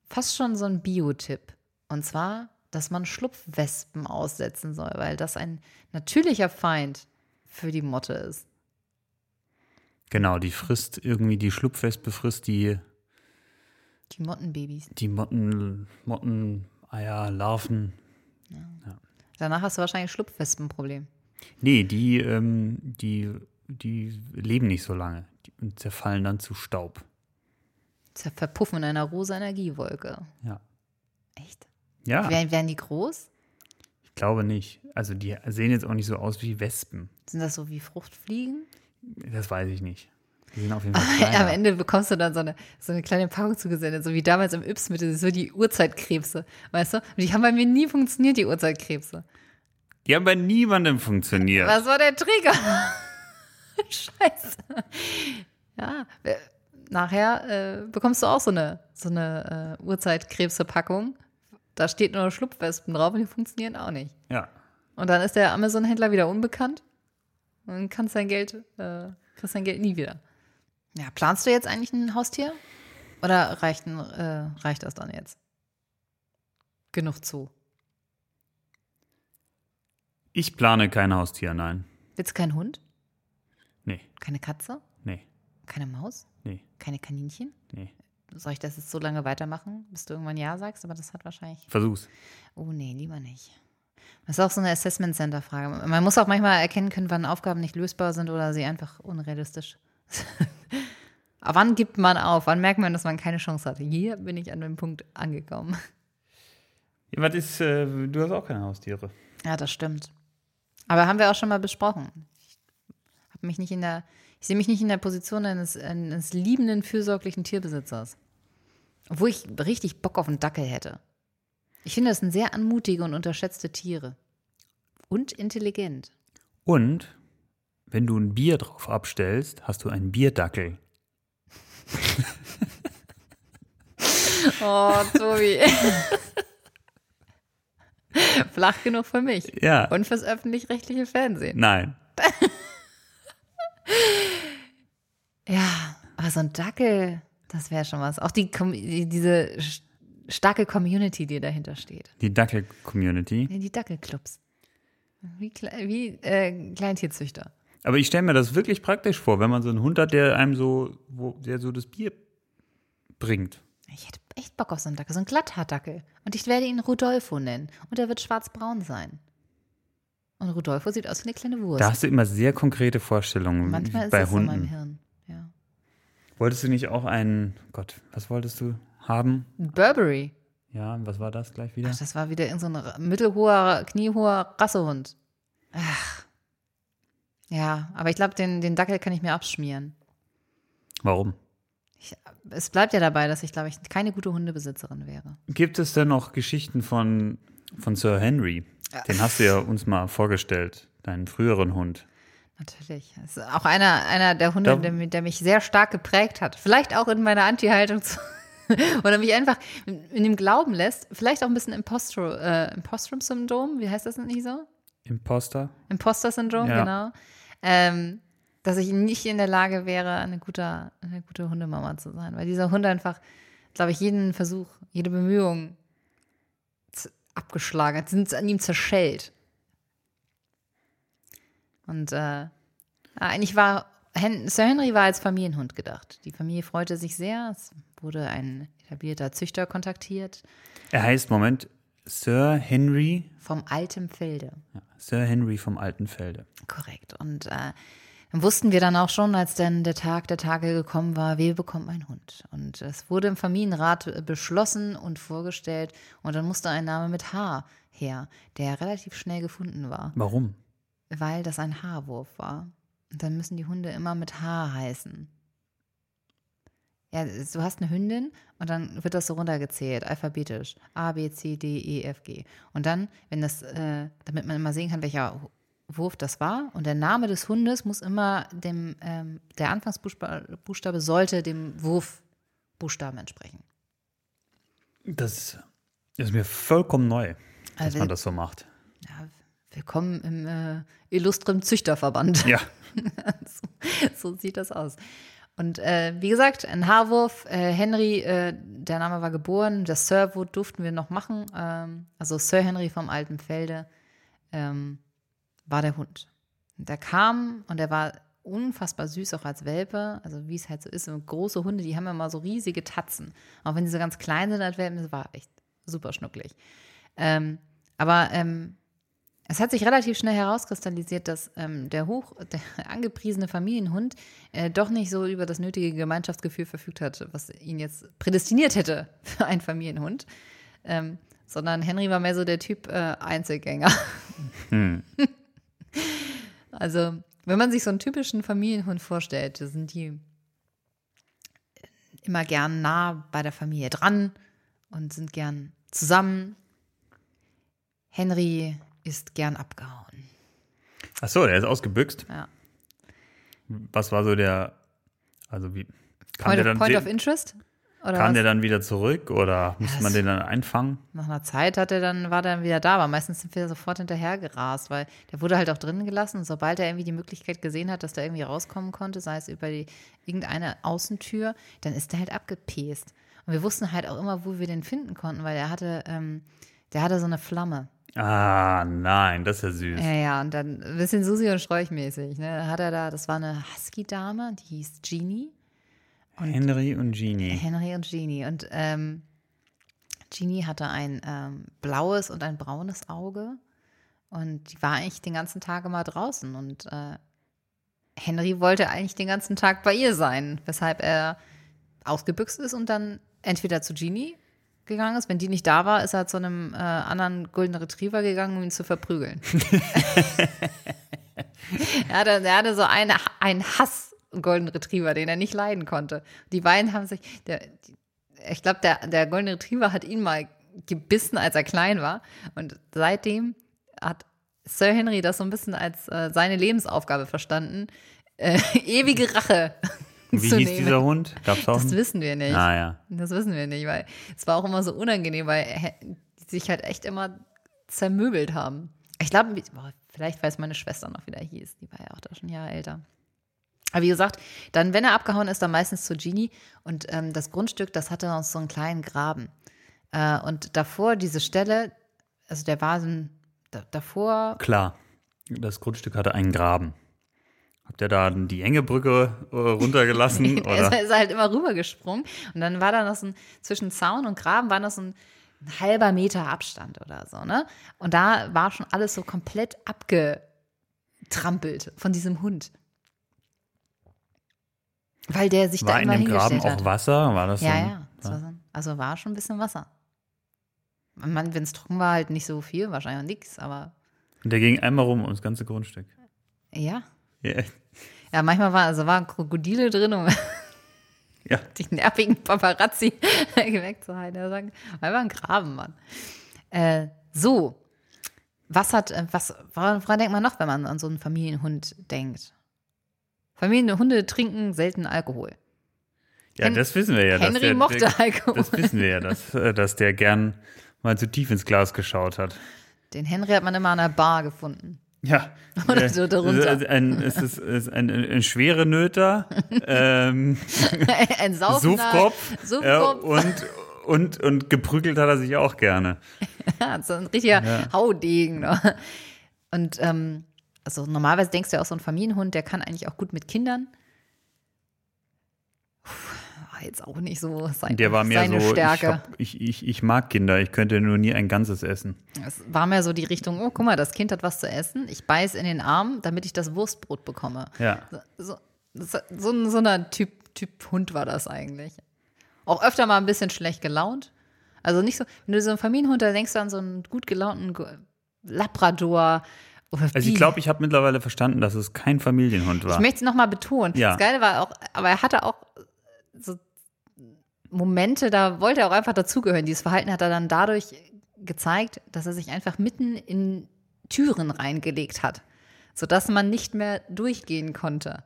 fast schon so einen Biotipp. Und zwar, dass man Schlupfwespen aussetzen soll, weil das ein natürlicher Feind für die Motte ist. Genau, die frisst irgendwie, die Schlupfwespe frisst die, Die Mottenbabys. die Motten, Motten, Eier, Larven. Danach hast du wahrscheinlich ein Schlupfwespenproblem. Nee, die, ähm, die, die leben nicht so lange und zerfallen dann zu Staub. Verpuffen in einer rosa Energiewolke. Ja. Echt? Ja, Werden, werden die groß? ich glaube nicht. Also die sehen jetzt auch nicht so aus wie Wespen. Sind das so wie Fruchtfliegen? Das weiß ich nicht. Die sind auf jeden Fall [laughs] Am. Ende bekommst du dann so eine, so eine kleine Packung zugesendet, so wie damals im Yps mit so die Urzeitkrebse, weißt du? Und die haben bei mir nie funktioniert, die Urzeitkrebse. Die haben bei niemandem funktioniert. Was war der Trigger? [laughs] Scheiße. Ja, äh, nachher äh, bekommst du auch so eine, so eine äh, Urzeitkrebse-Packung. Da steht nur Schlupfwespen drauf und die funktionieren auch nicht. Ja. Und dann ist der Amazon-Händler wieder unbekannt und kannst dein Geld, äh, kriegst dein Geld nie wieder. Ja, planst du jetzt eigentlich ein Haustier? Oder reicht, ein, äh, reicht das dann jetzt? Genug zu. Ich plane kein Haustier, nein. Willst du keinen Hund? Nee, Keine Katze? nee, Keine Maus? nee, Keine Kaninchen? nee. Soll ich das jetzt so lange weitermachen, bis du irgendwann Ja sagst? Aber das hat wahrscheinlich. Versuch's. Oh nee, lieber nicht. Das ist auch so eine Assessment Center Frage. Man muss auch manchmal erkennen können, wann Aufgaben nicht lösbar sind oder sie einfach unrealistisch. [laughs] Aber wann gibt man auf? Wann merkt man, dass man keine Chance hat? Hier bin ich an dem Punkt angekommen. Ja, was ist, äh, du hast auch keine Haustiere. Ja, das stimmt. Aber haben wir auch schon mal besprochen. Ich habe mich nicht in der, ich sehe mich nicht in der Position eines, eines liebenden, fürsorglichen Tierbesitzers. Obwohl ich richtig Bock auf einen Dackel hätte. Ich finde, das sind sehr anmutige und unterschätzte Tiere. Und intelligent. Und wenn du ein Bier drauf abstellst, hast du einen Bierdackel. [laughs] Oh, Tobi. [laughs] Flach genug für mich. Ja. Und fürs öffentlich-rechtliche Fernsehen. Nein. [laughs] Ja, aber so ein Dackel, das wäre schon was. Auch die, diese starke Community, die dahinter steht. Die Dackel-Community. Die Dackelclubs. Wie, wie äh, Kleintierzüchter. Aber ich stelle mir das wirklich praktisch vor, wenn man so einen Hund hat, der einem so, wo, der so das Bier bringt. Ich hätte echt Bock auf so einen Dackel, so einen Glatthaardackel. Und ich werde ihn Rudolfo nennen. Und er wird schwarz-braun sein. Und Rudolfo sieht aus wie eine kleine Wurst. Da hast du immer sehr konkrete Vorstellungen Manchmal ist bei das so in meinem Hunden. Hirn. Ja. Wolltest du nicht auch einen, Gott, was wolltest du haben? Burberry. Ja, was war das gleich wieder? Ach, das war wieder irgend so ein mittelhoher, kniehoher Rassehund. Ach. Ja, aber ich glaube, den, den Dackel kann ich mir abschmieren. Warum? Ich, es bleibt ja dabei, dass ich, glaube ich, keine gute Hundebesitzerin wäre. Gibt es denn noch Geschichten von, von Sir Henry? Den hast du ja uns mal vorgestellt, deinen früheren Hund. Natürlich. Das ist auch einer, einer der Hunde, der, der mich sehr stark geprägt hat. Vielleicht auch in meiner Anti-Haltung zu. [laughs] Oder mich einfach in dem Glauben lässt, vielleicht auch ein bisschen Impostor, äh, Impostrum-Syndrom, wie heißt das denn nicht so? Imposter? Imposter-Syndrom, Ja. genau. Ähm, dass ich nicht in der Lage wäre, eine gute, eine gute Hundemama zu sein. Weil dieser Hund einfach, glaube ich, jeden Versuch, jede Bemühung abgeschlagen hat, sind an ihm zerschellt. Und äh, eigentlich war Hen Sir Henry war als Familienhund gedacht. Die Familie freute sich sehr. Es wurde ein etablierter Züchter kontaktiert Er heißt, Moment, Sir Henry, vom Altem Felde. Sir Henry vom Altenfelde. Korrekt. Und äh, dann wussten wir dann auch schon, als dann der Tag der Tage gekommen war, wer bekommt einen Hund. Und es wurde im Familienrat beschlossen und vorgestellt. Und dann musste ein Name mit H her, der relativ schnell gefunden war, Warum? weil das ein Haarwurf war. Und dann müssen die Hunde immer mit H heißen. Ja, du hast eine Hündin und dann wird das so runtergezählt, alphabetisch. A, B, C, D, E, F, G. Und dann, wenn das, äh, damit man immer sehen kann, welcher Wurf das war. Und der Name des Hundes muss immer dem, ähm, der Anfangsbuchstabe Buchstabe sollte dem Wurfbuchstaben entsprechen. Das ist mir vollkommen neu, dass Also- man das so macht. Ja, willkommen im äh, illustren Züchterverband. Ja. [laughs] so sieht das aus. Und äh, wie gesagt, ein Haarwurf. Äh, Henry, äh, der Name war geboren. Das Sir Wood durften wir noch machen. Ähm, also Sir Henry vom Alten Felde ähm, war der Hund. Und der kam und er war unfassbar süß, auch als Welpe. Also wie es halt so ist. Und große Hunde, die haben ja mal so riesige Tatzen. Auch wenn sie so ganz klein sind als Welpen, das war echt super schnucklig. Ähm, aber ähm, es hat sich relativ schnell herauskristallisiert, dass ähm, der hoch, [laughs] der angepriesene Familienhund äh, doch nicht so über das nötige Gemeinschaftsgefühl verfügt hat, was ihn jetzt prädestiniert hätte [laughs] für einen Familienhund. Ähm, sondern Henry war mehr so der Typ äh, Einzelgänger. [laughs] also, wenn man sich so einen typischen Familienhund vorstellt, sind die immer gern nah bei der Familie dran und sind gern zusammen. Henry ist gern abgehauen. Ach so, der ist ausgebüxt. Ja. Was war so der, also wie, kam, Point, der, of, dann, Point of Interest? Oder kam was? der dann wieder zurück oder musste das- man den dann einfangen? Nach einer Zeit hat er dann, war er dann wieder da, aber meistens sind wir sofort hinterher gerast, weil der wurde halt auch drinnen gelassen. Und sobald er irgendwie die Möglichkeit gesehen hat, dass der irgendwie rauskommen konnte, sei es über die, irgendeine Außentür, dann ist der halt abgepest. Und wir wussten halt auch immer, wo wir den finden konnten, weil er hatte, ähm, der hatte so eine Flamme. Ah, nein, das ist ja süß. Ja, ja, und dann ein bisschen Susi und Sträuchmäßig. Ne? Hat er da, das war eine Husky-Dame, die hieß Jeannie. Henry und Genie. Henry und Jeannie. Und ähm, Jeannie hatte ein ähm, blaues und ein braunes Auge. Und die war eigentlich den ganzen Tag immer draußen. Und äh, Henry wollte eigentlich den ganzen Tag bei ihr sein, weshalb er ausgebüxt ist und dann entweder zu Genie gegangen ist. Wenn die nicht da war, ist er zu einem äh, anderen Golden Retriever gegangen, um ihn zu verprügeln. [laughs] [laughs] er, hatte, er hatte so eine, einen Hass Golden Retriever, den er nicht leiden konnte. Die beiden haben sich, der, ich glaube, der, der Golden Retriever hat ihn mal gebissen, als er klein war. Und seitdem hat Sir Henry das so ein bisschen als äh, seine Lebensaufgabe verstanden, äh, [laughs] ewige Rache Wie hieß nehmen. dieser Hund? Gab's auch Das einen? wissen wir nicht. Ah ja. Das wissen wir nicht, weil es war auch immer so unangenehm, weil die sich halt echt immer zermöbelt haben. Ich glaube, vielleicht weiß meine Schwester noch, wie der hieß. Die war ja auch da schon Jahre älter. Aber wie gesagt, dann, wenn er abgehauen ist, dann meistens zu Genie. Und ähm, das Grundstück, das hatte noch so einen kleinen Graben. Äh, und davor, diese Stelle, also der war so ein, da, davor, Klar. Das Grundstück hatte einen Graben. Habt ihr da die enge Brücke äh, runtergelassen? [laughs] er ist, oder? ist halt immer rübergesprungen. Und dann war da noch so ein, zwischen Zaun und Graben war noch so ein, ein halber Meter Abstand oder so, ne? Und da war schon alles so komplett abgetrampelt von diesem Hund. Weil der sich da War in immer dem Graben auch hat. Wasser? War das Ja, so? ja. Das war so, also war schon ein bisschen Wasser. Wenn es trocken war, halt nicht so viel, wahrscheinlich auch nichts, aber Und der ging einmal rum ums ganze Grundstück. ja. Ja. Ja, manchmal war, also waren Krokodile drin, um [laughs] ja. die nervigen Paparazzi [laughs] wegzuhalten. Weil wir ein Graben, Mann. Äh, so, was hat, äh, was, woran, woran denkt man noch, wenn man an so einen Familienhund denkt? Familienhunde trinken selten Alkohol. Ja, Hen- das wissen wir ja. Henry der, mochte der, Alkohol. Das wissen wir ja, dass, äh, dass der gern mal zu tief ins Glas geschaut hat. Den Henry hat man immer an der Bar gefunden. Ja. [laughs] Oder Äh, so darunter. Es ist ein, es ist, es ist ein, ein, schwere Nöter, [laughs] ähm, [laughs] ein saufender Suffkopf ja, Suffkopf. und, und, und geprügelt hat er sich auch gerne. Ja, so ein richtiger Haudegen. Ne? Und ähm, also normalerweise denkst du ja auch so ein Familienhund, der kann eigentlich auch gut mit Kindern. Puh, war jetzt auch nicht so sein, Der war mehr so, ich, Stärke. hab, ich, ich, ich mag Kinder, ich könnte nur nie ein Ganzes essen. Es war mehr so die Richtung, oh, guck mal, das Kind hat was zu essen. Ich beiß in den Arm, damit ich das Wurstbrot bekomme. Ja. So, so, so, ein- so ein typ, typ Hund war das eigentlich. Auch öfter mal ein bisschen schlecht gelaunt. Also nicht so, wenn du so einen Familienhund, da denkst du an so einen gut gelaunten Labrador. Also ich glaube, ich habe mittlerweile verstanden, dass es kein Familienhund war. Ich möchte es nochmal betonen. Ja. Das Geile war auch, aber er hatte auch so Momente, da wollte er auch einfach dazugehören. Dieses Verhalten hat er dann dadurch gezeigt, dass er sich einfach mitten in Türen reingelegt hat, sodass man nicht mehr durchgehen konnte.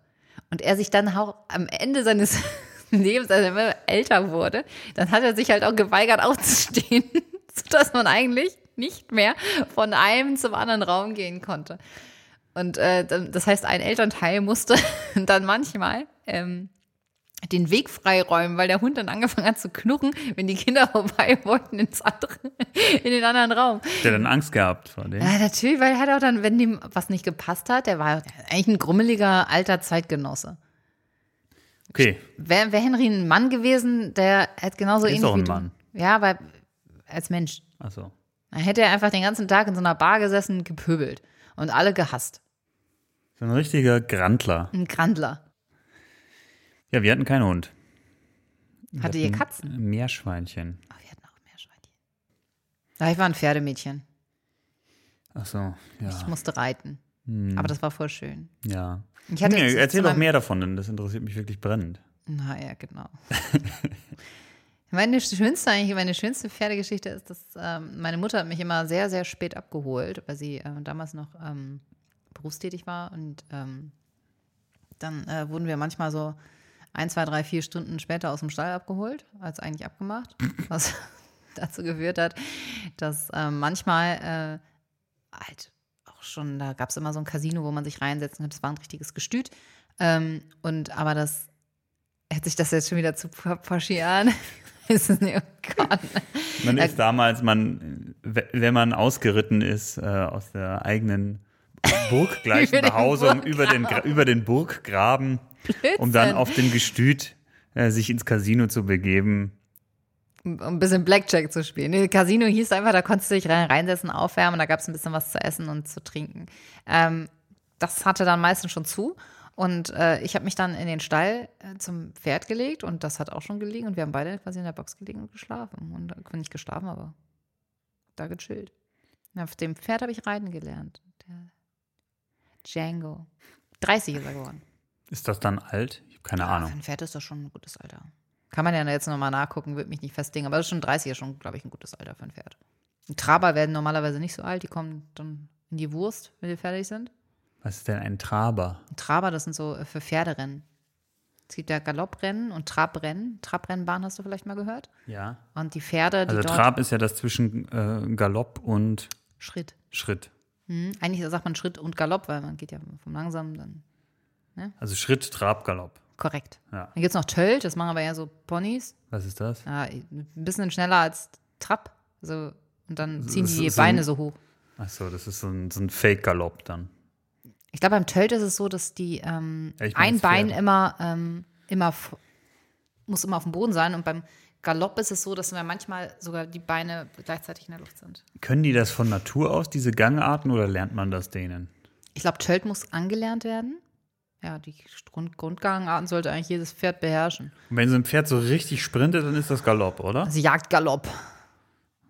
Und er sich dann auch am Ende seines [laughs] Lebens, als er immer älter wurde, dann hat er sich halt auch geweigert aufzustehen, [laughs] sodass man eigentlich nicht mehr von einem zum anderen Raum gehen konnte. Und äh, das heißt, ein Elternteil musste [laughs] dann manchmal ähm, den Weg freiräumen, weil der Hund dann angefangen hat zu knurren, wenn die Kinder [laughs] vorbei wollten ins andere, in den anderen Raum. Hat der dann Angst gehabt vor dem? Ja, natürlich, weil er hat auch dann, wenn dem was nicht gepasst hat, der war eigentlich ein grummeliger alter Zeitgenosse. Okay, Wäre wär Henry ein Mann gewesen, der hätte genauso Ist ähnlich doch ein wie du- Mann. Ja, aber als Mensch. achso. Dann hätte er einfach den ganzen Tag in so einer Bar gesessen, gepöbelt und alle gehasst. So ein richtiger Grandler. Ein Grandler. Ja, wir hatten keinen Hund. Hatte ihr Katzen? Meerschweinchen. Ach, wir hatten auch Meerschweinchen. Ja, ich war ein Pferdemädchen. Achso, ja. Ich musste reiten. Hm. Aber das war voll schön. ja. Ich hatte nee, erzähl doch mehr davon, denn das interessiert mich wirklich brennend. Na ja, genau. [laughs] meine schönste eigentlich, meine schönste Pferdegeschichte ist, dass ähm, meine Mutter hat mich immer sehr, sehr spät abgeholt, weil sie äh, damals noch ähm, berufstätig war und ähm, dann äh, wurden wir manchmal so ein, zwei, drei, vier Stunden später aus dem Stall abgeholt, als eigentlich abgemacht, [laughs] was [laughs] dazu geführt hat, dass äh, manchmal äh, halt auch schon, da gab es immer so ein Casino, wo man sich reinsetzen konnte, das war ein richtiges Gestüt. Ähm, und aber das Hätte sich das jetzt schon wieder zu paschieren? [laughs] ist es nicht, oh Gott. Man ist damals, man, wenn man ausgeritten ist äh, aus der eigenen burggleichen [laughs] Über den Behausung über den, über den Burggraben, um dann auf dem Gestüt äh, sich ins Casino zu begeben. Um ein bisschen Blackjack zu spielen. Nee, Casino hieß einfach, da konntest du dich rein, reinsetzen, aufwärmen, da gab es ein bisschen was zu essen und zu trinken. Ähm, das hatte dann meistens schon zu. Und äh, ich habe mich dann in den Stall äh, zum Pferd gelegt und das hat auch schon gelegen und wir haben beide quasi in der Box gelegen und geschlafen. Und äh, nicht geschlafen, aber da gechillt. Und auf dem Pferd habe ich reiten gelernt. Der Django. 30 ist er geworden. Ist das dann alt? Ich habe keine Für Ahnung. ein Pferd ist das schon ein gutes Alter. Kann man ja jetzt nochmal nachgucken, wird mich nicht festlegen. Aber das ist schon 30 ist schon, glaube ich, ein gutes Alter für ein Pferd. Und Traber werden normalerweise nicht so alt, die kommen dann in die Wurst, wenn die fertig sind. Was ist denn ein Traber? Und Traber, das sind so äh, für Pferderennen. Es gibt ja Galopprennen und Trabrennen. Trabrennbahn hast du vielleicht mal gehört. Ja. Und die Pferde, die Also Trab ist ja das zwischen äh, Galopp und Schritt. Schritt. Hm. Eigentlich sagt man Schritt und Galopp, weil man geht ja vom langsamen dann Also Schritt, Trab, Galopp. korrekt. Ja. Dann gibt es noch Tölt, das machen aber eher so Ponys. Was ist das? Ja, ein bisschen schneller als Trab. Also, und dann ziehen so- die so Beine ein- so hoch. Ach so, das ist so ein, so ein Fake-Galopp dann. Ich glaube, beim Tölt ist es so, dass die ähm, Ja, ein Bein immer, ähm, immer muss immer auf dem Boden sein und beim Galopp ist es so, dass manchmal sogar die Beine gleichzeitig in der Luft sind. Können die das von Natur aus, diese Gangarten, oder lernt man das denen? Ich glaube, Tölt muss angelernt werden. Ja, die Grund Grundgangarten sollte eigentlich jedes Pferd beherrschen. Und wenn so ein Pferd so richtig sprintet, dann ist das Galopp, oder? Also Jagdgalopp,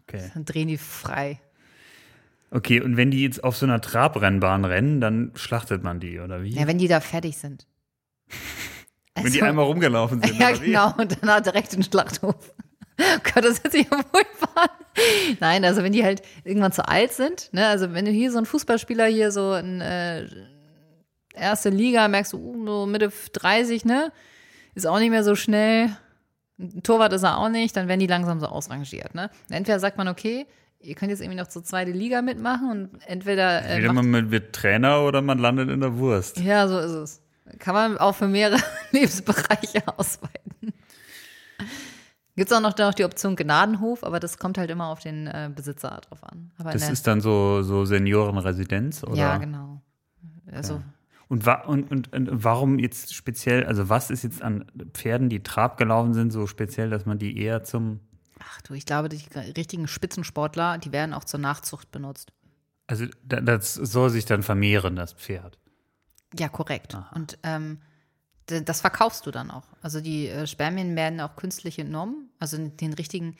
Okay. dann drehen die frei. Okay, und wenn die jetzt auf so einer Trabrennbahn rennen, dann schlachtet man die, oder wie? Ja, wenn die da fertig sind. [laughs] wenn die Also- einmal rumgelaufen sind, [laughs] Ja, genau, und dann direkt in den Schlachthof. Oh Gott, das hört sich ja an. Nein, also wenn die halt irgendwann zu alt sind, ne, also wenn du hier so ein Fußballspieler hier so in äh, erste Liga merkst du, uh, so Mitte 30, ne, ist auch nicht mehr so schnell. Ein Torwart ist er auch nicht, dann werden die langsam so ausrangiert, ne. Entweder sagt man, okay, ihr könnt jetzt irgendwie noch zur zweite Liga mitmachen und entweder äh, Entweder man wird Trainer oder man landet in der Wurst. ja, so ist es. Kann man auch für mehrere [laughs] Lebensbereiche ausweiten. Gibt es auch noch, noch die Option Gnadenhof, aber das kommt halt immer auf den äh, Besitzer drauf an. Aber Das ist dann so, so Seniorenresidenz, oder? ja, genau. Also, Und, wa und, und, und warum jetzt speziell, also was ist jetzt an Pferden, die Trab gelaufen sind, so speziell, dass man die eher zum, ach du, ich glaube, die richtigen Spitzensportler, die werden auch zur Nachzucht benutzt. also da- das soll sich dann vermehren, das Pferd. Ja, korrekt. Und ähm, das verkaufst du dann auch. Also die äh, Spermien werden auch künstlich entnommen. Also den richtigen,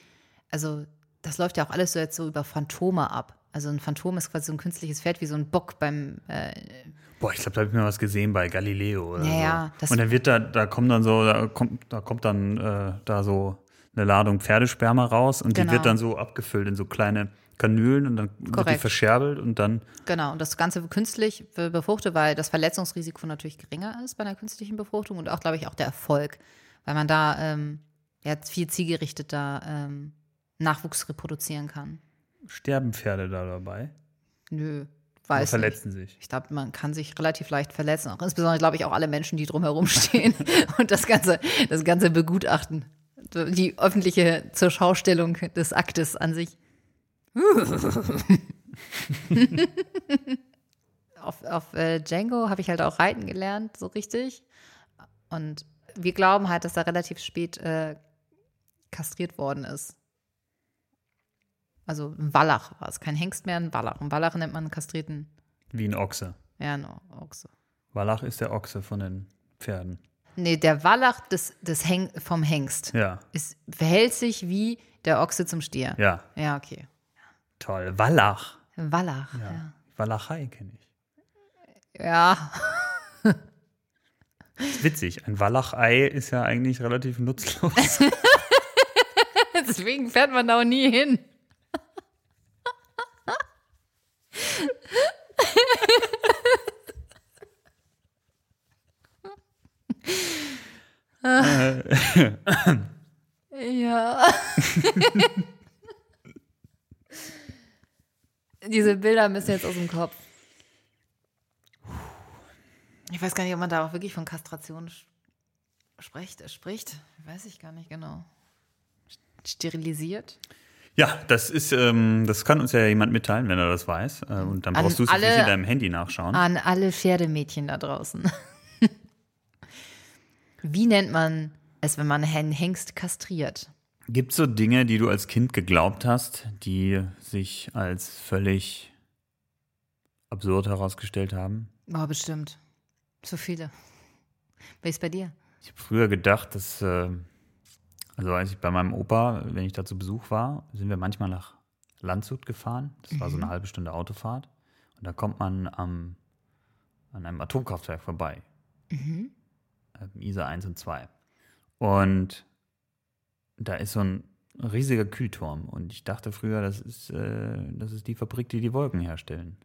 also das läuft ja auch alles so jetzt so über Phantome ab. Also ein Phantom ist quasi so ein künstliches Pferd wie so ein Bock beim äh, Boah, ich glaube, da habe ich mir was gesehen bei Galileo oder Ja, so. und dann wird da, da kommt dann so, da kommt, da kommt dann äh, da so eine Ladung Pferdesperma raus und die Genau. wird dann so abgefüllt in so kleine Kanülen und dann wird die Korrekt. verscherbelt und dann, Genau, und das Ganze künstlich be- befruchtet, weil das Verletzungsrisiko natürlich geringer ist bei einer künstlichen Befruchtung und auch, glaube ich, auch der Erfolg, weil man da ähm, ja, viel zielgerichteter ähm, Nachwuchs reproduzieren kann. sterben Pferde da dabei. Nö, Oder weiß nicht. verletzen sich. Ich glaube, man kann sich relativ leicht verletzen. Auch insbesondere, glaube ich, auch alle Menschen, die drumherum [laughs] stehen und das Ganze, das Ganze begutachten. Die öffentliche zur Schaustellung des Aktes an sich. [laughs] auf auf äh, Django habe ich halt auch reiten gelernt, so richtig. Und wir glauben halt, dass er relativ spät äh, kastriert worden ist. Also ein Wallach war es, kein Hengst mehr, ein Wallach. Ein Wallach nennt man einen kastrierten, Wie ein Ochse. ja, no, Ochse. Wallach ist der Ochse von den Pferden. Nee, der Wallach des, des Heng vom Hengst Ja, ist, verhält sich wie der Ochse zum Stier. ja, Ja, okay. Toll. Wallach. Wallach, Ja. ja. Wallachei kenne ich. Ja, Ist witzig. Ein Wallachei ist ja eigentlich relativ nutzlos. [laughs] deswegen fährt man da auch nie hin. [laughs] ja. [laughs] Diese Bilder müssen jetzt aus dem Kopf. Ich weiß gar nicht, ob man da auch wirklich von Kastration spricht. äh, spricht. Weiß ich gar nicht genau. Sterilisiert? ja, das ist, ähm, das kann uns ja jemand mitteilen, wenn er das weiß. Äh, und dann An brauchst du es nicht in deinem Handy nachschauen. An alle Pferdemädchen da draußen. [laughs] Wie nennt man es, wenn man einen Hengst kastriert? Gibt es so Dinge, die du als Kind geglaubt hast, die sich als völlig absurd herausgestellt haben? Oh, bestimmt. Zu viele. Wie ist bei dir? Ich habe früher gedacht, dass, äh, also als ich bei meinem Opa, wenn ich da zu Besuch war, sind wir manchmal nach Landshut gefahren. Das war so eine halbe Stunde Autofahrt. Und da kommt man am, an einem Atomkraftwerk vorbei. Ähm, ISA 1 und 2. Und da ist so ein riesiger Kühlturm. Und ich dachte früher, das ist, äh, das ist die Fabrik, die die Wolken herstellen.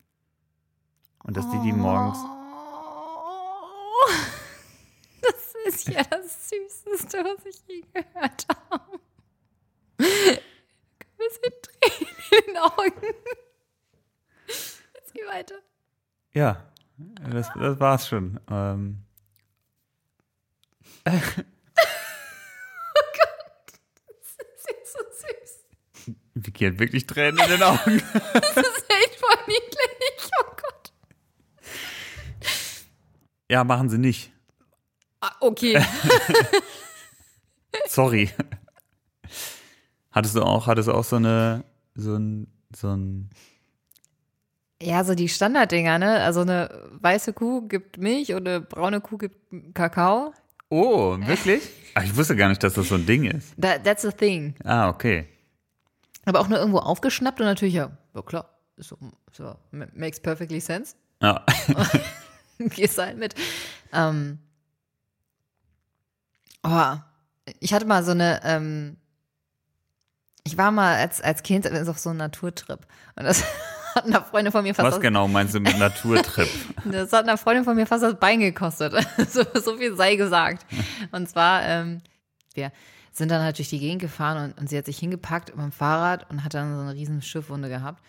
Und dass die die morgens. Oh, [laughs] das ist ja das Süßeste, was ich je gehört habe. Bisschen Tränen in den Augen. Jetzt geh weiter. Ja, das, das war's schon. Ähm, Das ist so süß. Vicky hat wirklich Tränen in den Augen. [laughs] Das ist echt voll niedlich. Oh Gott. Ja, machen sie nicht. Ah, okay. [laughs] Sorry. Hattest du auch, hattest du auch so eine, so ein, so ein, Ja, so die Standarddinger, ne? Also eine weiße Kuh gibt Milch und eine braune Kuh gibt Kakao. oh, wirklich? Ach, ich wusste gar nicht, dass das so ein Ding ist. That, that's a thing. Ah, okay. Aber auch nur irgendwo aufgeschnappt und natürlich, ja, ja klar, so, so, ma- makes perfectly sense. Ja. [laughs] Gehst halt mit. Ähm, oh, ich hatte mal so eine, ähm, ich war mal als, als Kind auf so einem Naturtrip. Und das [laughs] hat einer Freundin von mir fast Was das, genau meinst du mit Naturtrip? [laughs] das hat einer Freundin von mir fast das Bein gekostet. so, so viel sei gesagt. Und zwar, ähm, wir sind dann halt durch die Gegend gefahren und, und sie hat sich hingepackt mit dem Fahrrad und hat dann so eine riesen Schiffwunde gehabt.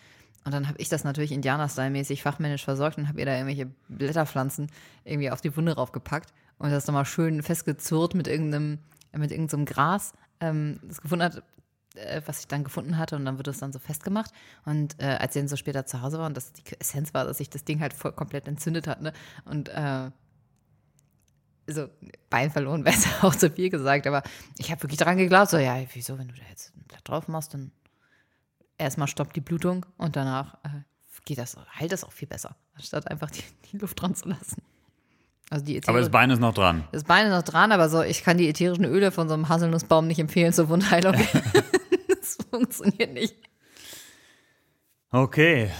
Und dann habe ich das natürlich Indianer-Style-mäßig fachmännisch versorgt und habe ihr da irgendwelche Blätterpflanzen irgendwie auf die Wunde raufgepackt und das nochmal schön festgezurrt mit irgendeinem, mit irgendeinem Gras, ähm, das gefunden hat, äh, was ich dann gefunden hatte und dann wird es dann so festgemacht. Und äh, als sie dann so später zu Hause war und das die Essenz war, dass sich das Ding halt voll komplett entzündet hat, ne? Und äh, so Bein verloren wäre es [laughs] auch zu viel gesagt, aber ich habe wirklich dran geglaubt, so, ja, wieso, wenn du da jetzt ein Blatt drauf machst, dann erstmal stoppt die Blutung und danach äh, geht das, heilt das auch viel besser, anstatt einfach die, die Luft dran zu lassen. Also die Aber das Bein ist noch dran. das Bein ist noch dran, aber so, ich kann die ätherischen Öle von so einem Haselnussbaum nicht empfehlen zur Wundheilung. [laughs] das funktioniert nicht. Okay.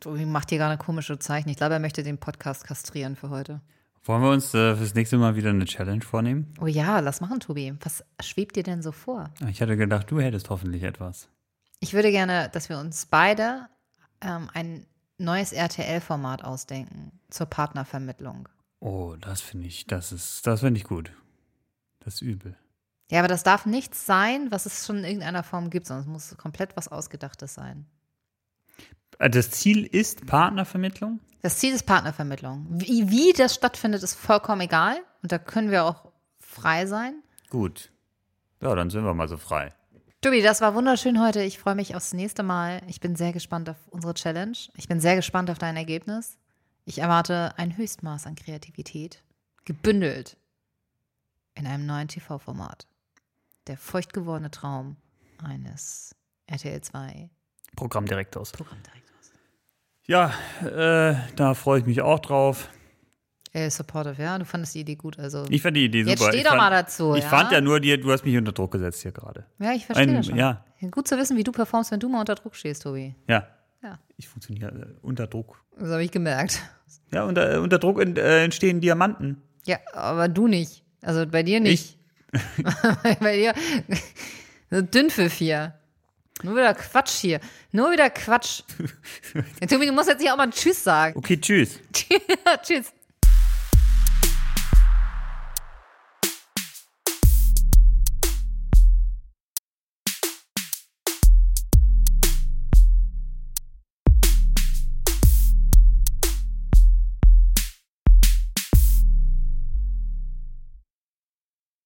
Tobi macht hier gerade komische Zeichen. Ich glaube, er möchte den Podcast kastrieren für heute. Wollen wir uns äh, fürs nächste Mal wieder eine Challenge vornehmen? Oh ja, lass machen, Tobi. Was schwebt dir denn so vor? Ich hatte gedacht, du hättest hoffentlich etwas. Ich würde gerne, dass wir uns beide ähm, ein neues RTL-Format ausdenken zur Partnervermittlung. Oh, das finde ich, das ist, das finde ich gut. Das ist übel. Ja, aber das darf nichts sein, was es schon in irgendeiner Form gibt, sondern es muss komplett was Ausgedachtes sein. Äh, Das Ziel ist Partnervermittlung? Das Ziel ist Partnervermittlung. Wie, wie das stattfindet, ist vollkommen egal. Und da können wir auch frei sein. Gut. Ja, dann sind wir mal so frei. Tobi, das war wunderschön heute. Ich freue mich aufs nächste Mal. Ich bin sehr gespannt auf unsere Challenge. Ich bin sehr gespannt auf dein Ergebnis. Ich erwarte ein Höchstmaß an Kreativität, gebündelt in einem neuen TV-Format. Der feucht gewordene Traum eines RTL 2 Programmdirektors. Programmdirektors. Ja, äh, da freue ich mich auch drauf. Äh, supportive, ja, du fandest die Idee gut. Also, Ich fand die Idee Jetzt super. steh ich doch fand, mal dazu, Ich ja? fand ja nur, die, du hast mich unter Druck gesetzt hier gerade. ja, ich verstehe Ein- das schon. ja. Gut zu wissen, wie du performst, wenn du mal unter Druck stehst, Tobi. Ja. Ja. Ich funktioniere äh, unter Druck. Das habe ich gemerkt. Ja, unter, äh, unter Druck äh, entstehen Diamanten. Ja, aber du nicht. Also bei dir nicht. [laughs] bei dir. Dünnpfiff hier. Nur wieder Quatsch hier. Nur wieder Quatsch. [laughs] Ja, Tobi, du musst jetzt hier auch mal Tschüss sagen. Okay, tschüss. [laughs] Tschüss.